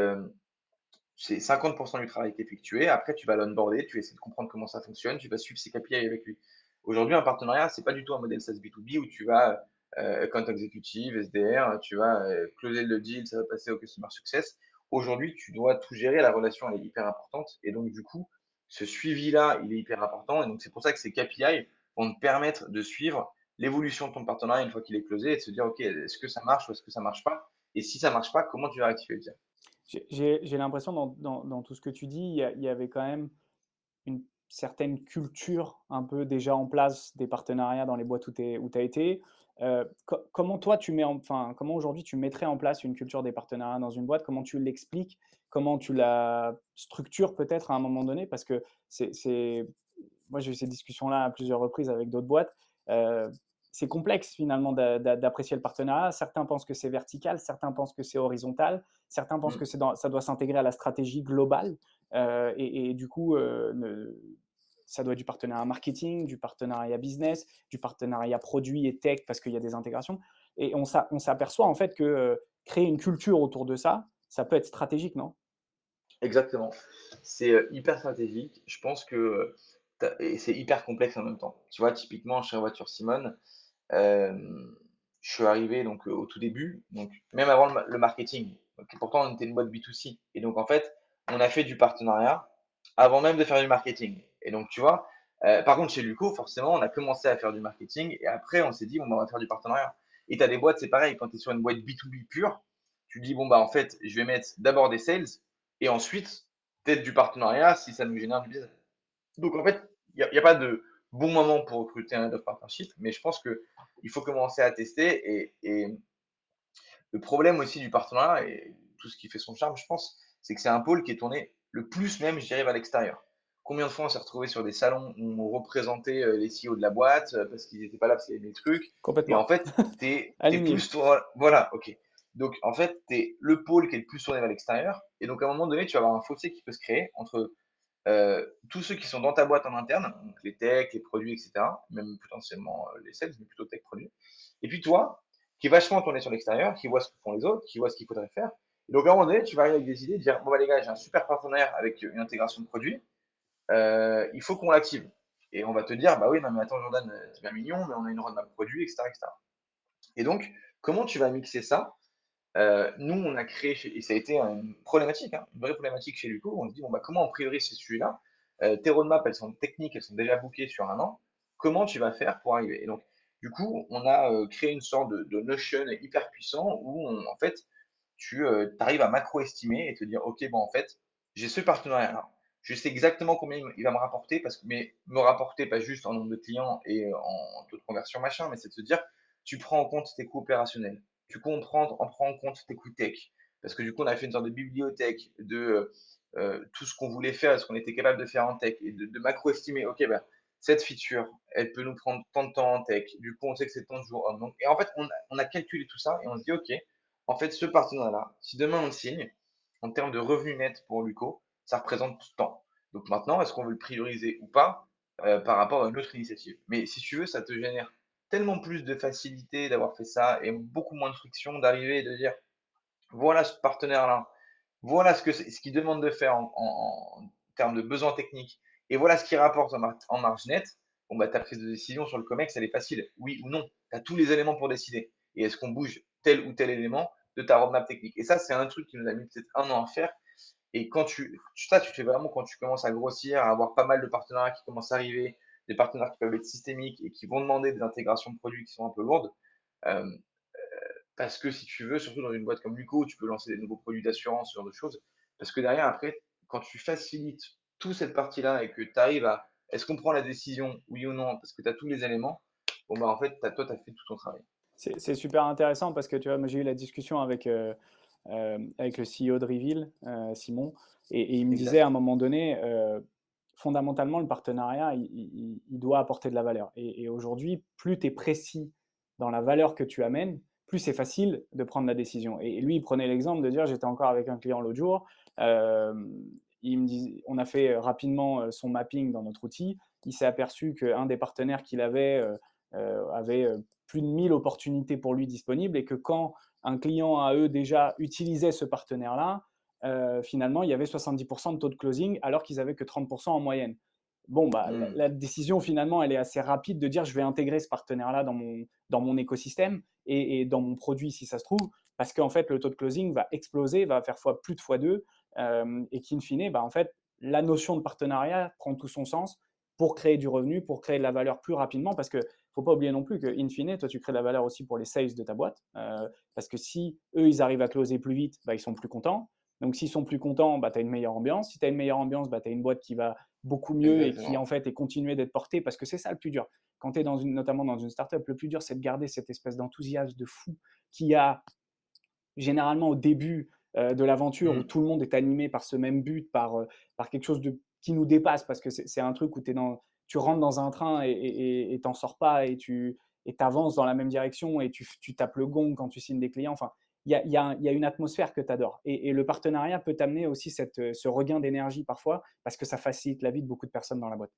50% euh, du travail qui est effectué. Après, tu vas l'onboarder, tu vas essayer de comprendre comment ça fonctionne, tu vas suivre ses KPI avec lui. Aujourd'hui, un partenariat, c'est pas du tout un modèle SaaS B2B où tu vas, euh, compte exécutif, SDR, tu vas euh, closer le deal, ça va passer au customer success. Aujourd'hui, tu dois tout gérer, la relation elle est hyper importante. Et donc, du coup, ce suivi-là, il est hyper important. Et donc, c'est pour ça que ces KPI, vont te permettre de suivre l'évolution de ton partenariat une fois qu'il est closé et de se dire, OK, est-ce que ça marche ou est-ce que ça marche pas? Et si ça marche pas, comment tu vas rectifier le tir? J'ai l'impression dans, dans, dans, tout ce que tu dis, il y, avait quand même une certaine culture un peu déjà en place des partenariats dans les boîtes où tu as été. Euh, comment toi tu mets enfin comment aujourd'hui tu mettrais en place une culture des partenariats dans une boîte? Comment tu l'expliques? Comment tu la structures peut-être à un moment donné? Parce que c'est moi, j'ai eu ces discussions-là à plusieurs reprises avec d'autres boîtes. Euh, c'est complexe finalement d'apprécier le partenariat. Certains pensent que c'est vertical, certains pensent que c'est horizontal, certains pensent mmh. que ça doit s'intégrer à la stratégie globale. Euh, et, du coup, euh, ça doit être du partenariat marketing, du partenariat business, du partenariat produit et tech parce qu'il y a des intégrations. Et on s'aperçoit en fait que créer une culture autour de ça, ça peut être stratégique, non? Exactement. C'est hyper stratégique. Je pense que et c'est hyper complexe en même temps. Tu vois, typiquement chez Voiture Simone, je suis arrivé donc au tout début, donc même avant le, marketing. pourtant, on était une boîte B2C. Et donc, en fait, on a fait du partenariat avant même de faire du marketing. Et donc, tu vois, par contre, chez Luco, forcément, on a commencé à faire du marketing et après, on s'est dit, bah, on va faire du partenariat. Et tu as des boîtes, c'est pareil, quand tu es sur une boîte B2B pure, tu dis, bon, bah, en fait, je vais mettre d'abord des sales et ensuite, peut-être du partenariat si ça nous génère du business. Donc, en fait, n'y a, pas de bon moment pour recruter un head of partnership, mais je pense qu'il faut commencer à tester. Et, le problème aussi du partenariat, et tout ce qui fait son charme, je pense, c'est que c'est un pôle qui est tourné le plus même, je dirais, vers l'extérieur. Combien de fois on s'est retrouvé sur des salons où on représentait euh, les CEO de la boîte euh, parce qu'ils n'étaient pas là parce qu'il y avait des trucs. Complètement. Et en fait, tu es, plus tourné. Voilà, ok. Donc en fait, tu es le pôle qui est le plus tourné vers l'extérieur. Et donc à un moment donné, tu vas avoir un fossé qui peut se créer entre euh, tous ceux qui sont dans ta boîte en interne, les techs, les produits, etc., même potentiellement euh, les sales, mais plutôt tech produits. Et puis toi, qui est vachement tourné sur l'extérieur, qui voit ce que font les autres, qui voit ce qu'il faudrait faire. Et donc à un moment donné, tu vas arriver avec des idées, dire bon bah les gars, j'ai un super partenaire avec une intégration de produits, euh, il faut qu'on l'active. Et on va te dire bah oui, mais attends Jordan, c'est bien mignon, mais on a une roadmap produit, etc., etc. Et donc, comment tu vas mixer ça euh, nous, on a créé, et ça a été une problématique, hein, une vraie problématique chez Luco. On se dit, bon, bah, comment on priorise ces sujets-là euh, Tes roadmaps, elles sont techniques, elles sont déjà bookées sur un an. Comment tu vas faire pour arriver? Et donc, du coup, on a euh, créé une sorte de, notion hyper puissant où, en fait, tu arrives à macro-estimer et te dire, OK, bon, en fait, j'ai ce partenariat-là. Je sais exactement combien il va me rapporter, parce que, mais me rapporter pas juste en nombre de clients et en taux de conversion, machin, mais c'est de se dire, tu prends en compte tes coûts opérationnels tu comprends, on prend en compte tes coûts tech. Parce que du coup, on a fait une sorte de bibliothèque de euh, tout ce qu'on voulait faire, ce qu'on était capable de faire en tech, et de, macro-estimer, OK, ben, cette feature, elle peut nous prendre tant de temps en tech. Du coup, on sait que c'est tant de jours. Donc, et en fait, on a, calculé tout ça et on se dit, OK, en fait, ce partenariat-là, si demain on le signe, en termes de revenus nets pour Luco, ça représente tout ce temps. Donc maintenant, est-ce qu'on veut le prioriser ou pas euh, par rapport à une autre initiative? Mais si tu veux, ça te génère tellement plus de facilité d'avoir fait ça et beaucoup moins de friction d'arriver et de dire voilà ce partenaire-là, voilà ce que ce qu'il demande de faire en, termes de besoins techniques et voilà ce qu'il rapporte en, marge nette. Bon, bah, ta prise de décision sur le COMEX, elle est facile, oui ou non. Tu as tous les éléments pour décider. Et est-ce qu'on bouge tel ou tel élément de ta roadmap technique? Et ça, c'est un truc qui nous a mis peut-être un an à faire. Et quand tu, ça, tu fais vraiment quand tu commences à grossir, à avoir pas mal de partenariats qui commencent à arriver, des partenaires qui peuvent être systémiques et qui vont demander des intégrations de produits qui sont un peu lourdes. Euh, parce que si tu veux, surtout dans une boîte comme Luco, tu peux lancer des nouveaux produits d'assurance, ce genre de choses. Parce que derrière, après, quand tu facilites toute cette partie-là et que tu arrives à est-ce qu'on prend la décision, oui ou non, parce que tu as tous les éléments, bon, bah en fait, toi, tu as fait tout ton travail. C'est super intéressant parce que tu vois, moi j'ai eu la discussion avec, euh, euh, avec le CEO de Reveal, Simon, et, il me disait à un moment donné, fondamentalement, le partenariat, il, doit apporter de la valeur. Et, aujourd'hui, plus tu es précis dans la valeur que tu amènes, plus c'est facile de prendre la décision. Et, lui, il prenait l'exemple de dire, j'étais encore avec un client l'autre jour, euh, il me on a fait rapidement euh, son mapping dans notre outil, il s'est aperçu qu'un des partenaires qu'il avait euh, avait plus de 1000 opportunités pour lui disponibles et que quand un client à eux déjà utilisait ce partenaire-là, euh, finalement, il y avait 70% de taux de closing alors qu'ils avaient que 30% en moyenne. Bon, bah, hmm. la, décision finalement, elle est assez rapide de dire je vais intégrer ce partenaire-là dans mon, dans mon écosystème et, dans mon produit si ça se trouve, parce qu'en fait, le taux de closing va exploser, va faire fois plus de fois deux, euh, et qu'in fine, bah, en fait, la notion de partenariat prend tout son sens pour créer du revenu, pour créer de la valeur plus rapidement, parce que faut pas oublier non plus que in fine, toi, tu crées de la valeur aussi pour les sales de ta boîte, euh, parce que si eux, ils arrivent à closer plus vite, bah, ils sont plus contents. Donc, s'ils sont plus contents, bah, tu as une meilleure ambiance. Si tu as une meilleure ambiance, bah, tu as une boîte qui va beaucoup mieux et qui, en fait, est continuée d'être portée parce que c'est ça le plus dur. Quand tu es dans une, notamment dans une startup, le plus dur, c'est de garder cette espèce d'enthousiasme de fou qui a généralement au début euh, de l'aventure où mmh. tout le monde est animé par ce même but, par, euh, par quelque chose de, qui nous dépasse parce que c'est un truc où es dans, tu rentres dans un train et t'en sors pas et tu, avances dans la même direction et tu, tu, tapes le gong quand tu signes des clients. Enfin, il y a, une atmosphère que tu adores. Et, le partenariat peut t'amener aussi cette, ce regain d'énergie parfois parce que ça facilite la vie de beaucoup de personnes dans la boîte.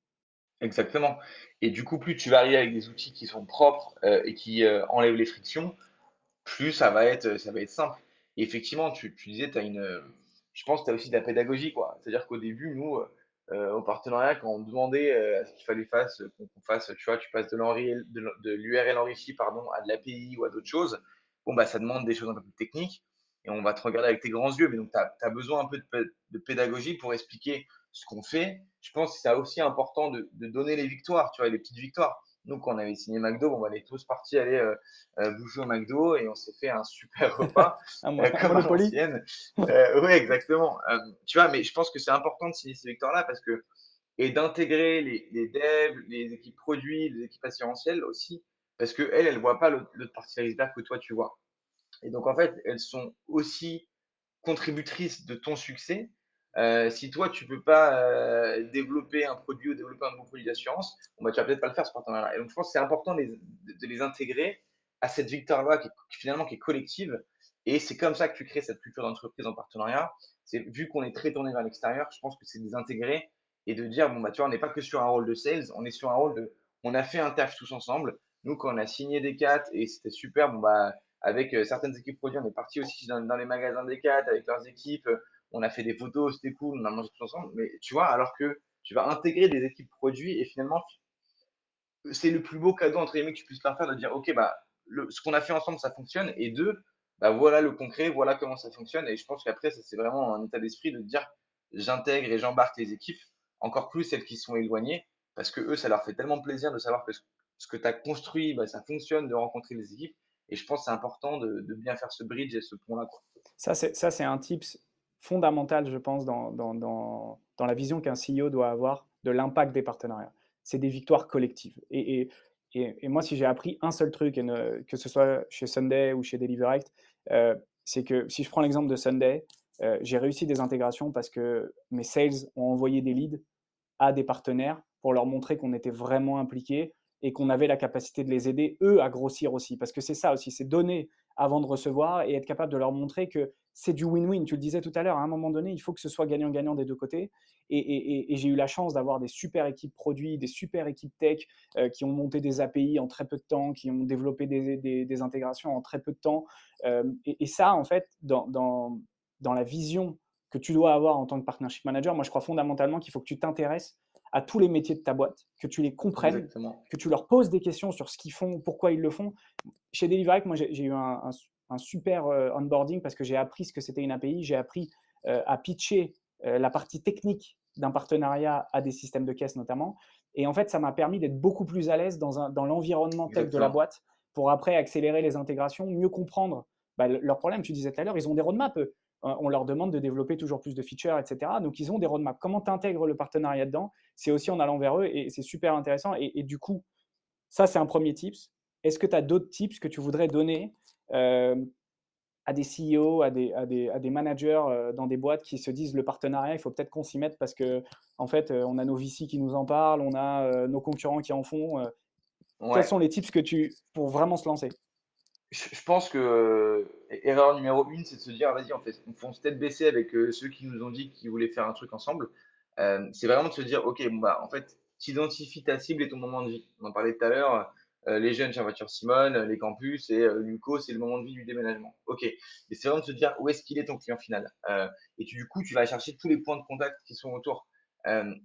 Exactement. Et du coup, plus tu vas arriver avec des outils qui sont propres euh, et qui euh, enlèvent les frictions, plus ça va être, simple. Et effectivement, tu, disais, tu as une, je pense que tu as aussi de la pédagogie. quoi. C'est-à-dire qu'au début, nous, euh, au partenariat, quand on demandait euh, ce qu'il fallait fasse, qu'on fasse, tu vois, tu passes de l'URL enrichi pardon, à de l'API ou à d'autres choses, bon, bah, ça demande des choses un peu plus techniques et on va te regarder avec tes grands yeux. Mais donc, tu as, besoin un peu de, pédagogie pour expliquer ce qu'on fait. Je pense que c'est aussi important de, de, donner les victoires, tu vois, les petites victoires. Nous, quand on avait signé McDo, on est tous partis aller euh, euh, bouffer au McDo et on s'est fait un super repas. un euh, comme euh, oui, exactement. tu vois, mais je pense que c'est important de signer ces victoires-là parce que et d'intégrer les, les, devs, les équipes produits, les équipes assurantielles aussi, parce que elles, elles voient pas l'autre partie de l'iceberg que toi tu vois. Et donc en fait, elles sont aussi contributrices de ton succès euh, si toi, tu peux pas euh, développer un produit ou développer un bon produit d'assurance, bon, bah, tu vas peut-être pas le faire ce partenariat. Et donc, je pense que c'est important de, les intégrer à cette victoire-là qui, finalement qui est collective. Et c'est comme ça que tu crées cette culture d'entreprise en partenariat. C'est vu qu'on est très tourné vers l'extérieur, je pense que c'est de les intégrer et de dire bon bah tu vois, on n'est pas que sur un rôle de sales, on est sur un rôle de, on a fait un taf tous ensemble. Nous, quand on a signé des 4 et c'était super, bon bah avec euh, certaines équipes produits, on est parti aussi dans, les magasins des 4 avec leurs équipes on a fait des photos, c'était cool, on a mangé tous ensemble. Mais tu vois, alors que tu vas intégrer des équipes produits et finalement, c'est le plus beau cadeau entre guillemets que tu puisses leur faire de dire, ok, bah, ce qu'on a fait ensemble, ça fonctionne. Et deux, bah, voilà le concret, voilà comment ça fonctionne. Et je pense qu'après, c'est vraiment un état d'esprit de dire, j'intègre et j'embarque les équipes, encore plus celles qui sont éloignées, parce que eux, ça leur fait tellement plaisir de savoir que ce que tu as construit, bah, ça fonctionne, de rencontrer les équipes. Et je pense que c'est important de, bien faire ce bridge et ce pont-là. Ça, c'est un tips fondamentale, je pense, dans, la vision qu'un CEO doit avoir de l'impact des partenariats. C'est des victoires collectives. Et, moi, si j'ai appris un seul truc, que ce soit chez Sunday ou chez DeliverAct, euh, c'est que si je prends l'exemple de Sunday, euh, j'ai réussi des intégrations parce que mes sales ont envoyé des leads à des partenaires pour leur montrer qu'on était vraiment impliqués et qu'on avait la capacité de les aider, eux, à grossir aussi. Parce que c'est ça aussi, c'est donner avant de recevoir et être capable de leur montrer que c'est du win-win. Tu le disais tout à l'heure, à un moment donné, il faut que ce soit gagnant-gagnant des deux côtés. Et, j'ai eu la chance d'avoir des super équipes produits, des super équipes tech euh, qui ont monté des API en très peu de temps, qui ont développé des, intégrations en très peu de temps. Euh, et, ça, en fait, dans, la vision que tu dois avoir en tant que partnership manager, moi, je crois fondamentalement qu'il faut que tu t'intéresses à tous les métiers de ta boîte, que tu les comprennes, que tu leur poses des questions sur ce qu'ils font, pourquoi ils le font. Chez Deliverec, moi, j'ai eu un, super euh, onboarding parce que j'ai appris ce que c'était une API, j'ai appris euh, à pitcher euh, la partie technique d'un partenariat à des systèmes de caisse notamment. Et en fait, ça m'a permis d'être beaucoup plus à l'aise dans, dans l'environnement tech de la boîte pour après accélérer les intégrations, mieux comprendre bah, leurs problèmes. Tu disais tout à l'heure, ils ont des roadmaps. On leur demande de développer toujours plus de features, etc. Donc, ils ont des roadmaps. Comment tu intègres le partenariat dedans? C'est aussi en allant vers eux et c'est super intéressant. Et, du coup, ça, c'est un premier tips. Est-ce que tu as d'autres tips que tu voudrais donner euh, à des CEO, à des, à des, managers euh, dans des boîtes qui se disent le partenariat, il faut peut-être qu'on s'y mette parce que en fait, on a nos VC qui nous en parlent, on a nos concurrents qui en font. Quels sont les tips que tu pour vraiment se lancer? Je pense que euh, erreur numéro une, c'est de se dire, vas-y, on fait, on fonce tête baissée avec euh, ceux qui nous ont dit qu'ils voulaient faire un truc ensemble. Euh, c'est vraiment de se dire, ok, bah, en fait, tu identifies ta cible et ton moment de vie. On en parlait tout à l'heure, les jeunes chez Voiture Simone, les campus et Luco, c'est le moment de vie du déménagement. Ok, et c'est vraiment de se dire où est-ce qu'il est ton client final? et du coup, tu vas chercher tous les points de contact qui sont autour.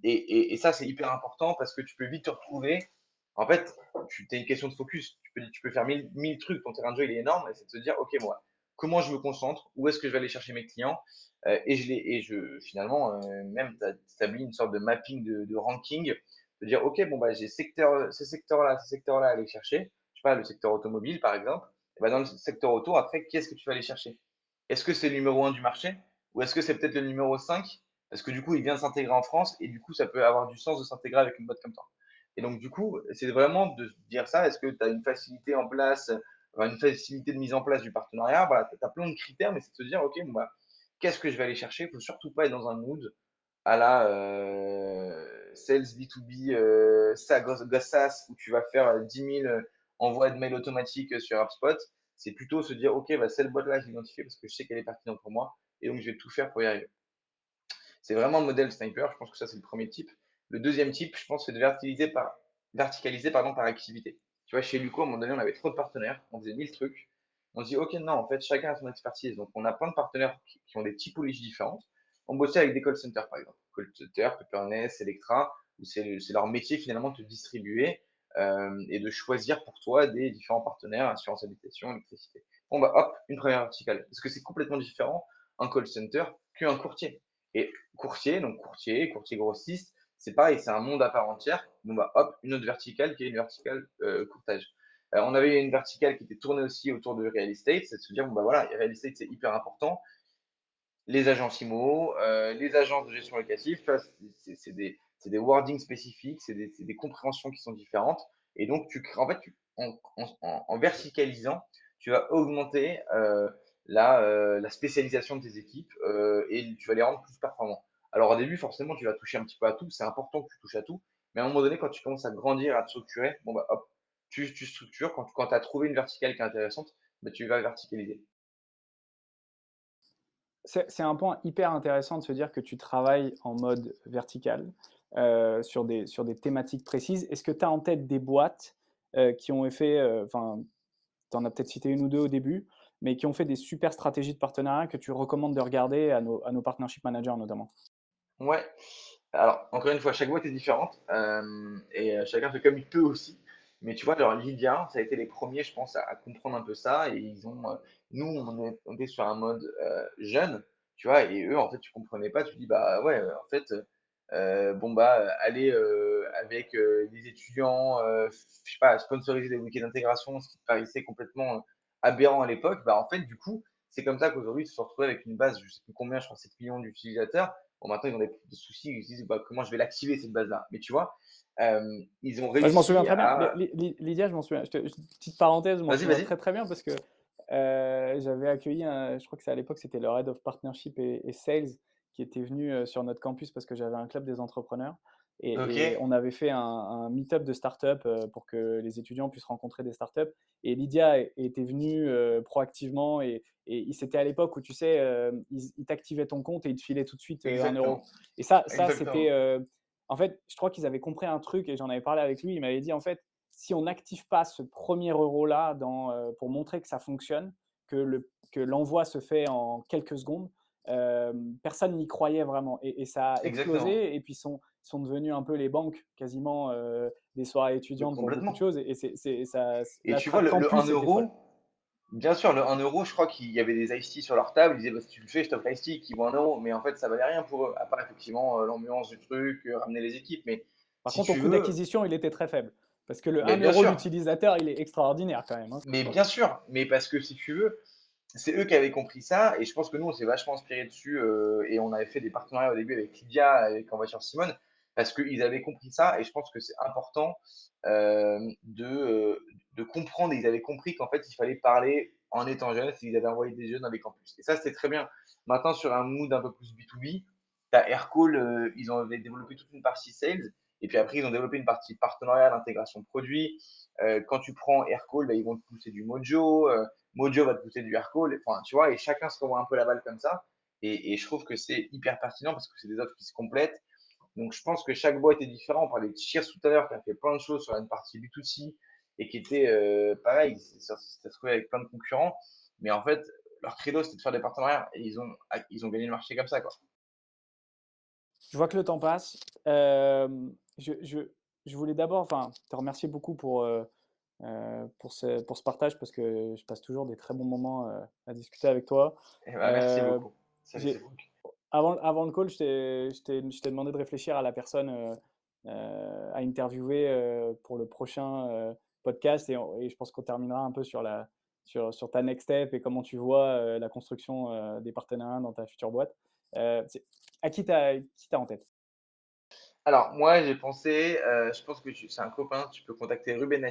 Et, ça, c'est hyper important parce que tu peux vite te retrouver en fait, tu as une question de focus. Tu peux, tu faire mille, trucs, ton terrain de jeu il est énorme, et c'est de se dire, ok, moi, comment je me concentre, où est-ce que je vais aller chercher mes clients, euh, et je les, et finalement euh, même établi une sorte de mapping de, ranking, de dire, ok, bon bah j'ai secteur, ces secteurs-là, ces secteurs-là à aller chercher. Je sais pas, le secteur automobile par exemple. Et ben dans le secteur auto, après, qu'est-ce que tu vas aller chercher? Est-ce que c'est le numéro 1 du marché, ou est-ce que c'est peut-être le numéro 5 Parce que du coup, il vient de s'intégrer en France, et du coup, ça peut avoir du sens de s'intégrer avec une boîte comme toi. Et donc, du coup, c'est vraiment de dire ça. Est-ce que tu as une facilité en place, une facilité de mise en place du partenariat? Voilà, tu as plein de critères, mais c'est de se dire, OK, bon, bah, qu'est-ce que je vais aller chercher? Il faut surtout pas être dans un mood à la euh, sales B2B, euh, SaaS, où tu vas faire 10 000 envoi de mail automatique sur HubSpot. C'est plutôt se dire, OK, bah, cette boîte-là, je l'ai parce que je sais qu'elle est pertinente pour moi et donc je vais tout faire pour y arriver. C'est vraiment le modèle sniper. Je pense que ça, c'est le premier type. Le deuxième type, je pense, c'est de verticaliser par, verticaliser, pardon, par activité. Tu vois, chez Luco, à un moment donné, on avait trop de partenaires, on faisait mille trucs. On se dit, OK, non, en fait, chacun a son expertise. Donc, on a plein de partenaires qui, ont des typologies différentes. On bossait avec des call centers, par exemple. Call center, Pepperness, Electra, où c'est leur métier, finalement, de distribuer euh, et de choisir pour toi des différents partenaires, assurance habitation, électricité. Bon, bah, hop, une première verticale. Parce que c'est complètement différent, un call center, qu'un courtier. Et courtier, donc courtier, courtier grossiste, c'est pareil, c'est un monde à part entière. Bon, bah, hop, une autre verticale qui est une verticale euh, courtage. On avait une verticale qui était tournée aussi autour de real estate, c'est de se dire, bon, bah voilà, real estate, c'est hyper important. Les agences IMO, euh, les agences de gestion locative, c'est des, des, wordings spécifiques, c'est des, des, compréhensions qui sont différentes. Et donc, tu en fait, en, en, verticalisant, tu vas augmenter euh, la, la, spécialisation de tes équipes et tu vas les rendre plus performants. Alors, au début, forcément, tu vas toucher un petit peu à tout. C'est important que tu touches à tout. Mais à un moment donné, quand tu commences à grandir, à te structurer, bon, bah, hop, tu, tu structures. Quand, tu as trouvé une verticale qui est intéressante, bah, tu vas verticaliser. C'est un point hyper intéressant de se dire que tu travailles en mode vertical euh, sur, des, thématiques précises. Est-ce que tu as en tête des boîtes euh, qui ont fait, euh, enfin, tu en as peut-être cité une ou deux au début, mais qui ont fait des super stratégies de partenariat que tu recommandes de regarder à nos, à nos partnership managers notamment? Ouais. Alors, encore une fois, chaque boîte est différente et chacun fait comme il peut aussi. Mais tu vois, Lydia, ça a été les premiers, je pense, à, comprendre un peu ça. Et ils ont, euh, nous, on, était sur un mode euh, jeune, tu vois, et eux, en fait, tu comprenais pas. Tu dis, bah ouais, en fait, euh, bon, bah, aller avec des étudiants, je sais pas, sponsoriser des week-ends d'intégration, ce qui paraissait complètement aberrant à l'époque, bah, en fait, du coup, c'est comme ça qu'aujourd'hui, ils se sont retrouvés avec une base, je sais plus combien, je crois 7 millions d'utilisateurs. Bon, maintenant, ils ont des, soucis, ils se disent, bah, comment je vais l'activer, cette base-là? Mais tu vois, euh, ils ont réussi. je m'en souviens très bien. Lydia, je m'en souviens. petite parenthèse, je m'en souviens très très bien parce que euh, j'avais accueilli, je crois que c'est à l'époque, c'était le Head of Partnership et, Sales qui était venu sur notre campus parce que j'avais un club des entrepreneurs. Et, on avait fait un, un meet-up de start-up pour que les étudiants puissent rencontrer des start-up. Et Lydia était venue proactivement. Et, et c'était à l'époque où, tu sais, ils, t'activaient ton compte et ils te filaient tout de suite un euro. Et ça, ça c'était en fait, je crois qu'ils avaient compris un truc et j'en avais parlé avec lui. Il m'avait dit en fait, si on n'active pas ce premier euro-là euh, pour montrer que ça fonctionne, que l'envoi se fait en quelques secondes, euh, personne n'y croyait vraiment. Et, ça a explosé. Et puis, sont, sont devenus un peu les banques, quasiment euh, des soirées étudiantes pour beaucoup de choses. Et, c'est, ça, et tu vois, le, 1 euro, Bien sûr, le 1 euro, je crois qu'il y avait des ice sur leur table. Ils disaient, bah, si tu le fais, je t'offre l'ice qui vaut 1 euro. Mais en fait, ça valait rien pour eux, à part effectivement l'ambiance du truc, euh, ramener les équipes. Mais Par contre, ton coût d'acquisition, il était très faible. Parce que le 1 euro d'utilisateur, il est extraordinaire quand même. Hein. Mais bien sûr, mais parce que si tu veux, c'est eux qui avaient compris ça. Et je pense que nous, on s'est vachement inspiré dessus. Euh, et on avait fait des partenariats au début avec Lydia, avec En voiture Simone, parce qu'ils avaient compris ça. Et je pense que c'est important de, de comprendre. Et ils avaient compris qu'en fait, il fallait parler en étant jeune, s'ils avaient envoyé des jeunes dans les campus. Et ça, c'était très bien. Maintenant, sur un mood un peu plus B2B, tu as Aircall, euh, ils ont développé toute une partie sales. Et puis après, ils ont développé une partie partenariat, d'intégration de produits. Euh, quand tu prends Aircall, bah, ils vont te pousser du Mojo. Euh, Mojo va te pousser du Aircall. Enfin, tu vois, et chacun se revoit un peu la balle comme ça. Et, je trouve que c'est hyper pertinent parce que c'est des offres qui se complètent. Donc, je pense que chaque boîte est différente. On parlait de Cheers tout à l'heure, qui a fait plein de choses sur une partie B2C, et qui était euh, pareil, s'étaient retrouvés avec plein de concurrents, mais en fait, leur credo c'était de faire des partenariats et ils ont, ils ont gagné le marché comme ça. Quoi. Je vois que le temps passe. Euh, je, je, je, voulais d'abord te remercier beaucoup pour, euh, pour, ce, pour ce partage parce que je passe toujours des très bons moments à discuter avec toi. Eh ben, merci beaucoup. Avant, avant le call, je t'ai demandé de réfléchir à la personne à interviewer pour le prochain podcast et, je pense qu'on terminera un peu sur, la, sur, sur, ta next step et comment tu vois euh, la construction euh, des partenariats dans ta future boîte. Euh, à qui tu as, en tête? Alors, moi, j'ai pensé, je pense que c'est un copain, tu peux contacter Ruben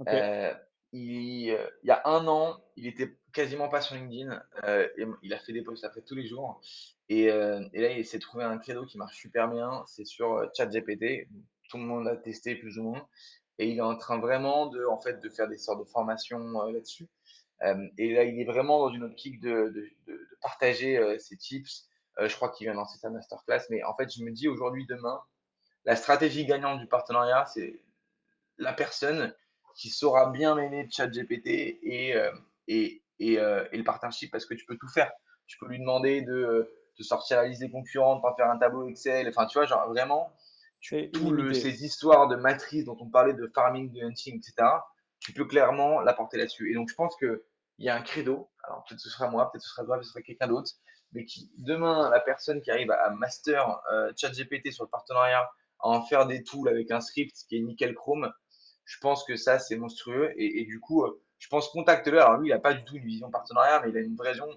Acid. Il, il, y a un an, il était quasiment pas sur LinkedIn. et il a fait des posts après tous les jours. Et, et là, il s'est trouvé un credo qui marche super bien. C'est sur ChatGPT. Tout le monde a testé plus ou moins. et il est en train vraiment de, en fait, de faire des sortes de formations là-dessus. et là, il est vraiment dans une optique de, de, de, partager ses tips. je crois qu'il vient lancer sa masterclass, mais en fait, je me dis aujourd'hui, demain, la stratégie gagnante du partenariat, c'est la personne qui saura bien mener ChatGPT et, et, et, et, le partnership parce que tu peux tout faire. Tu peux lui demander de, de sortir la liste des concurrents, de faire un tableau Excel. Enfin, tu vois, genre vraiment, tous ces histoires de matrices dont on parlait de farming, de hunting, etc., tu peux clairement l'apporter là-dessus. Et donc, je pense qu'il y a un credo. Alors, peut-être ce sera moi, peut-être ce sera toi, peut-être ce sera quelqu'un d'autre. Mais qui, demain, la personne qui arrive à master euh, ChatGPT sur le partenariat, à en faire des tools avec un script qui est nickel chrome, je pense que ça, c'est monstrueux. Et, du coup, euh, je pense contacte-le. Alors, lui, il n'a pas du tout une vision partenariat, mais il a une vraie vision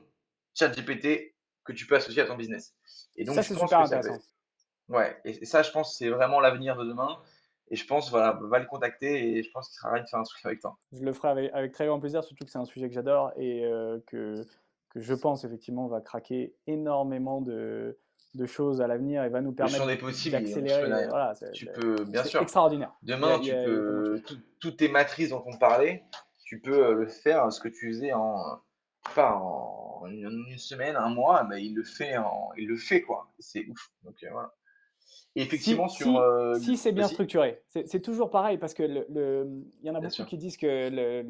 ChatGPT que tu peux associer à ton business. Et donc, ça, c'est super intéressant. Ouais, et ça, je pense, c'est vraiment l'avenir de demain. Et je pense, voilà, va le contacter et je pense qu'il sera ravi de faire un truc avec toi. Je le ferai avec, très grand plaisir, surtout que c'est un sujet que j'adore et euh, que, que je pense effectivement va craquer énormément de, de choses à l'avenir et va nous permettre d'accélérer. Voilà, tu peux, bien sûr. Extraordinaire. Demain, tu peux, toutes tes matrices dont on parlait, tu peux euh, le faire, ce que tu faisais en, pas en une, semaine, un mois, mais il le fait, en, il le fait quoi. C'est ouf. Donc euh, voilà effectivement, si, sur. Euh, si, c'est bien structuré, c'est toujours pareil parce que le, il y en a beaucoup qui disent que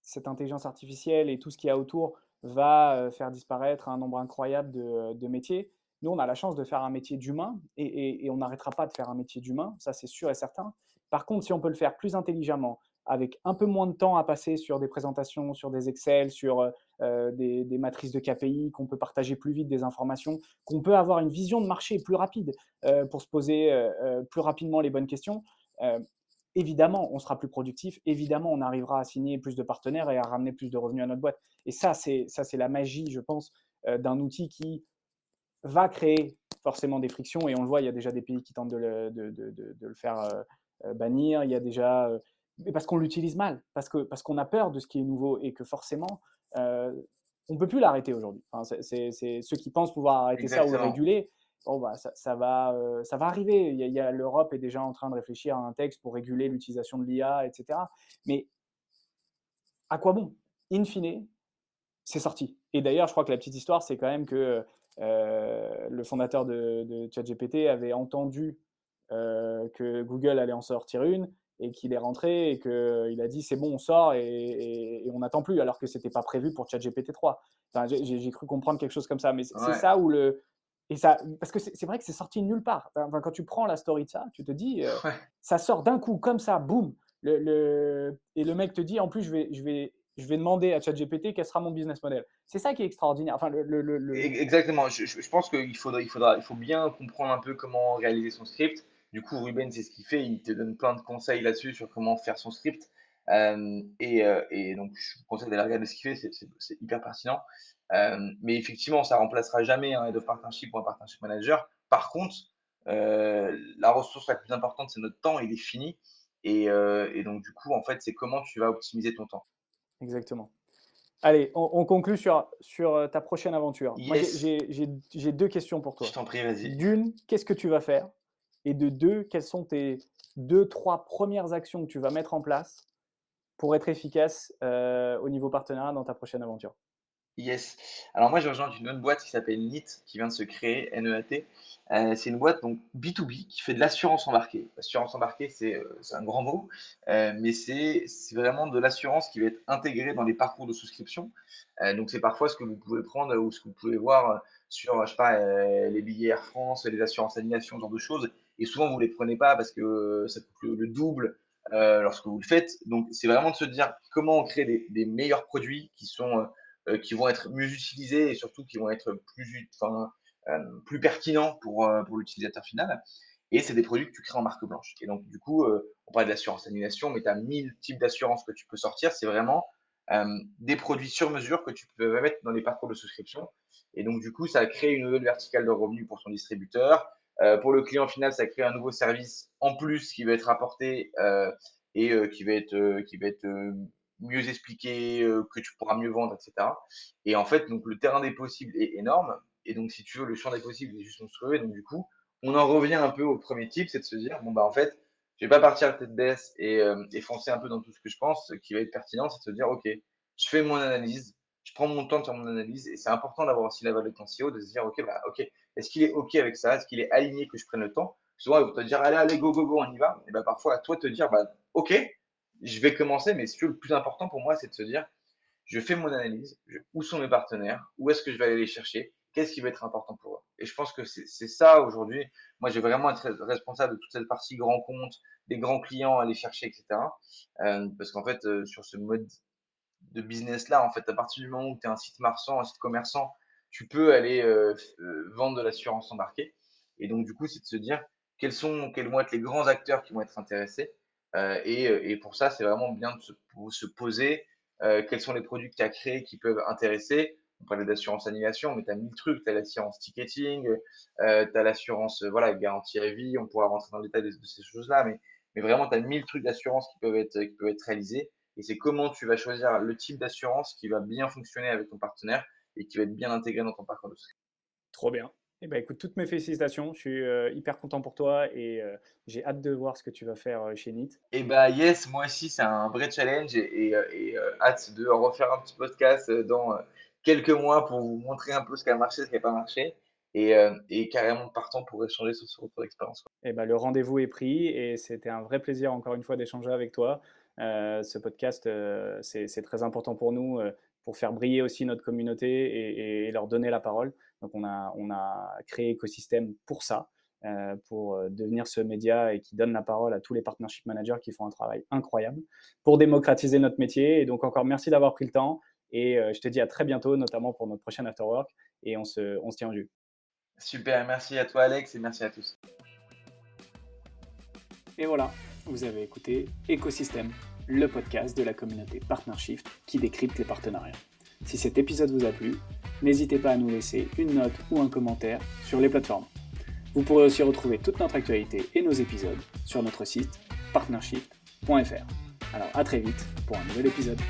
cette intelligence artificielle et tout ce qu'il y a autour va faire disparaître un nombre incroyable de, métiers. Nous, on a la chance de faire un métier d'humain et, on n'arrêtera pas de faire un métier d'humain, ça c'est sûr et certain. Par contre, si on peut le faire plus intelligemment, avec un peu moins de temps à passer sur des présentations, sur des Excel, sur euh, euh, des, matrices de KPI, qu'on peut partager plus vite des informations, qu'on peut avoir une vision de marché plus rapide euh, pour se poser plus rapidement les bonnes questions. évidemment, on sera plus productif. Évidemment, on arrivera à signer plus de partenaires et à ramener plus de revenus à notre boîte. Et ça, c'est la magie, je pense, d'un outil qui va créer forcément des frictions. Et on le voit, il y a déjà des pays qui tentent de le, de, de, de le faire bannir. Il y a déjà mais parce qu'on l'utilise mal, parce qu'on parce qu'on a peur de ce qui est nouveau et que forcément, euh, on ne peut plus l'arrêter aujourd'hui. Enfin, c'est ceux qui pensent pouvoir arrêter ça ou le réguler. Bon, bah, ça, ça va, euh, ça va arriver. Il y a, L'Europe est déjà en train de réfléchir à un texte pour réguler l'utilisation de l'IA, etc. Mais à quoi bon? In fine, c'est sorti. Et d'ailleurs, je crois que la petite histoire, c'est quand même que euh, le fondateur de, de ChatGPT avait entendu que Google allait en sortir une et qu'il est rentré et qu'il a dit c'est bon, on sort et, on n'attend plus, alors que c'était pas prévu pour ChatGPT 3. Enfin, j'ai cru comprendre quelque chose comme ça, mais c'est ça où le. Et ça, parce que c'est vrai que c'est sorti nulle part. Enfin, quand tu prends la story de ça, tu te dis, euh, ça sort d'un coup, comme ça, boum. Le, le, et le mec te dit, en plus, je vais, je vais, je vais demander à ChatGPT quel sera mon business model. C'est ça qui est extraordinaire. Enfin, le, Exactement. Je, je, pense qu'il faudra, il faudra, il faut bien comprendre un peu comment réaliser son script. Du coup, Ruben, c'est ce qu'il fait. Il te donne plein de conseils là-dessus sur comment faire son script. Euh, euh, et, donc, je vous conseille d'aller regarder ce qu'il fait. C'est hyper pertinent. Euh, mais effectivement, ça remplacera jamais un head of partnership ou un partnership manager. Par contre, la ressource la plus importante, c'est notre temps. Il est fini. Et, donc, du coup, en fait, c'est comment tu vas optimiser ton temps. Exactement. Allez, on, conclut sur, sur ta prochaine aventure. j'ai deux questions pour toi. Je t'en prie, vas-y. D'une, qu'est-ce que tu vas faire? Et de deux, quelles sont tes deux, trois premières actions que tu vas mettre en place pour être efficace euh, au niveau partenariat dans ta prochaine aventure? Yes. Alors moi, je rejoins une autre boîte qui s'appelle NEAT, qui vient de se créer, NEAT. Euh, c'est une boîte donc B2B qui fait de l'assurance embarquée. L'assurance embarquée, c'est euh, un grand mot, euh, mais c'est vraiment de l'assurance qui va être intégrée dans les parcours de souscription. donc c'est parfois ce que vous pouvez prendre ou ce que vous pouvez voir sur, je sais pas, les billets Air France, les assurances annulation, ce genre de choses. Et souvent, vous ne les prenez pas parce que ça coûte le, double lorsque vous le faites. Donc c'est vraiment de se dire comment on crée des, meilleurs produits qui sont euh, qui vont être mieux utilisés et surtout qui vont être plus, euh, plus pertinents pour, euh, pour l'utilisateur final. Et c'est des produits que tu crées en marque blanche. Et donc, du coup, on parle de l'assurance annulation, mais tu as 1000 types d'assurance que tu peux sortir. C'est vraiment des produits sur mesure que tu peux mettre dans les parcours de souscription. Et donc, du coup, ça crée une nouvelle verticale de revenus pour ton distributeur. pour le client final, ça crée un nouveau service en plus qui va être apporté et qui va être, qui va être mieux expliquer, euh, que tu pourras mieux vendre, etc. Et en fait, donc le terrain des possibles est énorme. Et donc, si tu veux, le champ des possibles est juste monstrueux. Et donc, du coup, on en revient un peu au premier type, c'est de se dire, bon, bah, en fait, je vais pas partir à tête baisse et, euh, foncer un peu dans tout ce que je pense. Ce qui va être pertinent, c'est de se dire, OK, je fais mon analyse, je prends mon temps de faire mon analyse et c'est important d'avoir aussi la valeur de ton CEO, de se dire, OK, bah, OK, est-ce qu'il est OK avec ça? Est-ce qu'il est aligné que je prenne le temps? Souvent, ils vont te dire, allez, allez, go, go, go, on y va. Et bah, parfois, à toi te dire, bah, OK, je vais commencer, mais ce le plus important pour moi, c'est de se dire, je fais mon analyse, où sont mes partenaires, où est-ce que je vais aller les chercher, qu'est-ce qui va être important pour eux. Et je pense que c'est ça aujourd'hui. Moi, j'ai vraiment être responsable de toute cette partie grand compte, des grands clients à aller chercher, etc. Euh, parce qu'en fait, euh, sur ce mode de business-là, en fait, à partir du moment où tu es un site marchand, un site commerçant, tu peux aller euh, vendre de l'assurance embarquée. Et donc, du coup, c'est de se dire quels sont, quels vont être les grands acteurs qui vont être intéressés. Et, et, pour ça, c'est vraiment bien de se, se poser, euh, quels sont les produits que tu as créés qui peuvent intéresser. On parlait d'assurance annulation, mais tu as mille trucs. Tu as l'assurance ticketing, euh, tu as l'assurance voilà, garantie à vie. On pourra rentrer dans le détail de, ces choses-là, mais, vraiment, tu as mille trucs d'assurance qui, peuvent être, qui peuvent être réalisés. Et c'est comment tu vas choisir le type d'assurance qui va bien fonctionner avec ton partenaire et qui va être bien intégré dans ton parcours de Trop bien. Eh ben, écoute, toutes mes félicitations. Je suis euh, hyper content pour toi et euh, j'ai hâte de voir ce que tu vas faire euh, chez NIT. Eh ben, yes, moi aussi, c'est un vrai challenge et, hâte de refaire un petit podcast dans quelques mois pour vous montrer un peu ce qui a marché, ce qui n'a pas marché et, et, carrément partant pour échanger sur ce retour d'expérience. Eh ben, le rendez-vous est pris et c'était un vrai plaisir encore une fois d'échanger avec toi. ce podcast, c'est très important pour nous pour faire briller aussi notre communauté et, leur donner la parole. Donc on a, on a créé écosystème pour ça, euh, pour euh, devenir ce média et qui donne la parole à tous les partnership managers qui font un travail incroyable pour démocratiser notre métier. Et donc encore merci d'avoir pris le temps et euh, je te dis à très bientôt, notamment pour notre prochain Afterwork et on se, on se tient au jus. Super, merci à toi Alex et merci à tous. Et voilà, vous avez écouté Écosystème le podcast de la communauté Partnershift qui décrypte les partenariats. Si cet épisode vous a plu, n'hésitez pas à nous laisser une note ou un commentaire sur les plateformes. Vous pourrez aussi retrouver toute notre actualité et nos épisodes sur notre site partnershift.fr. Alors à très vite pour un nouvel épisode.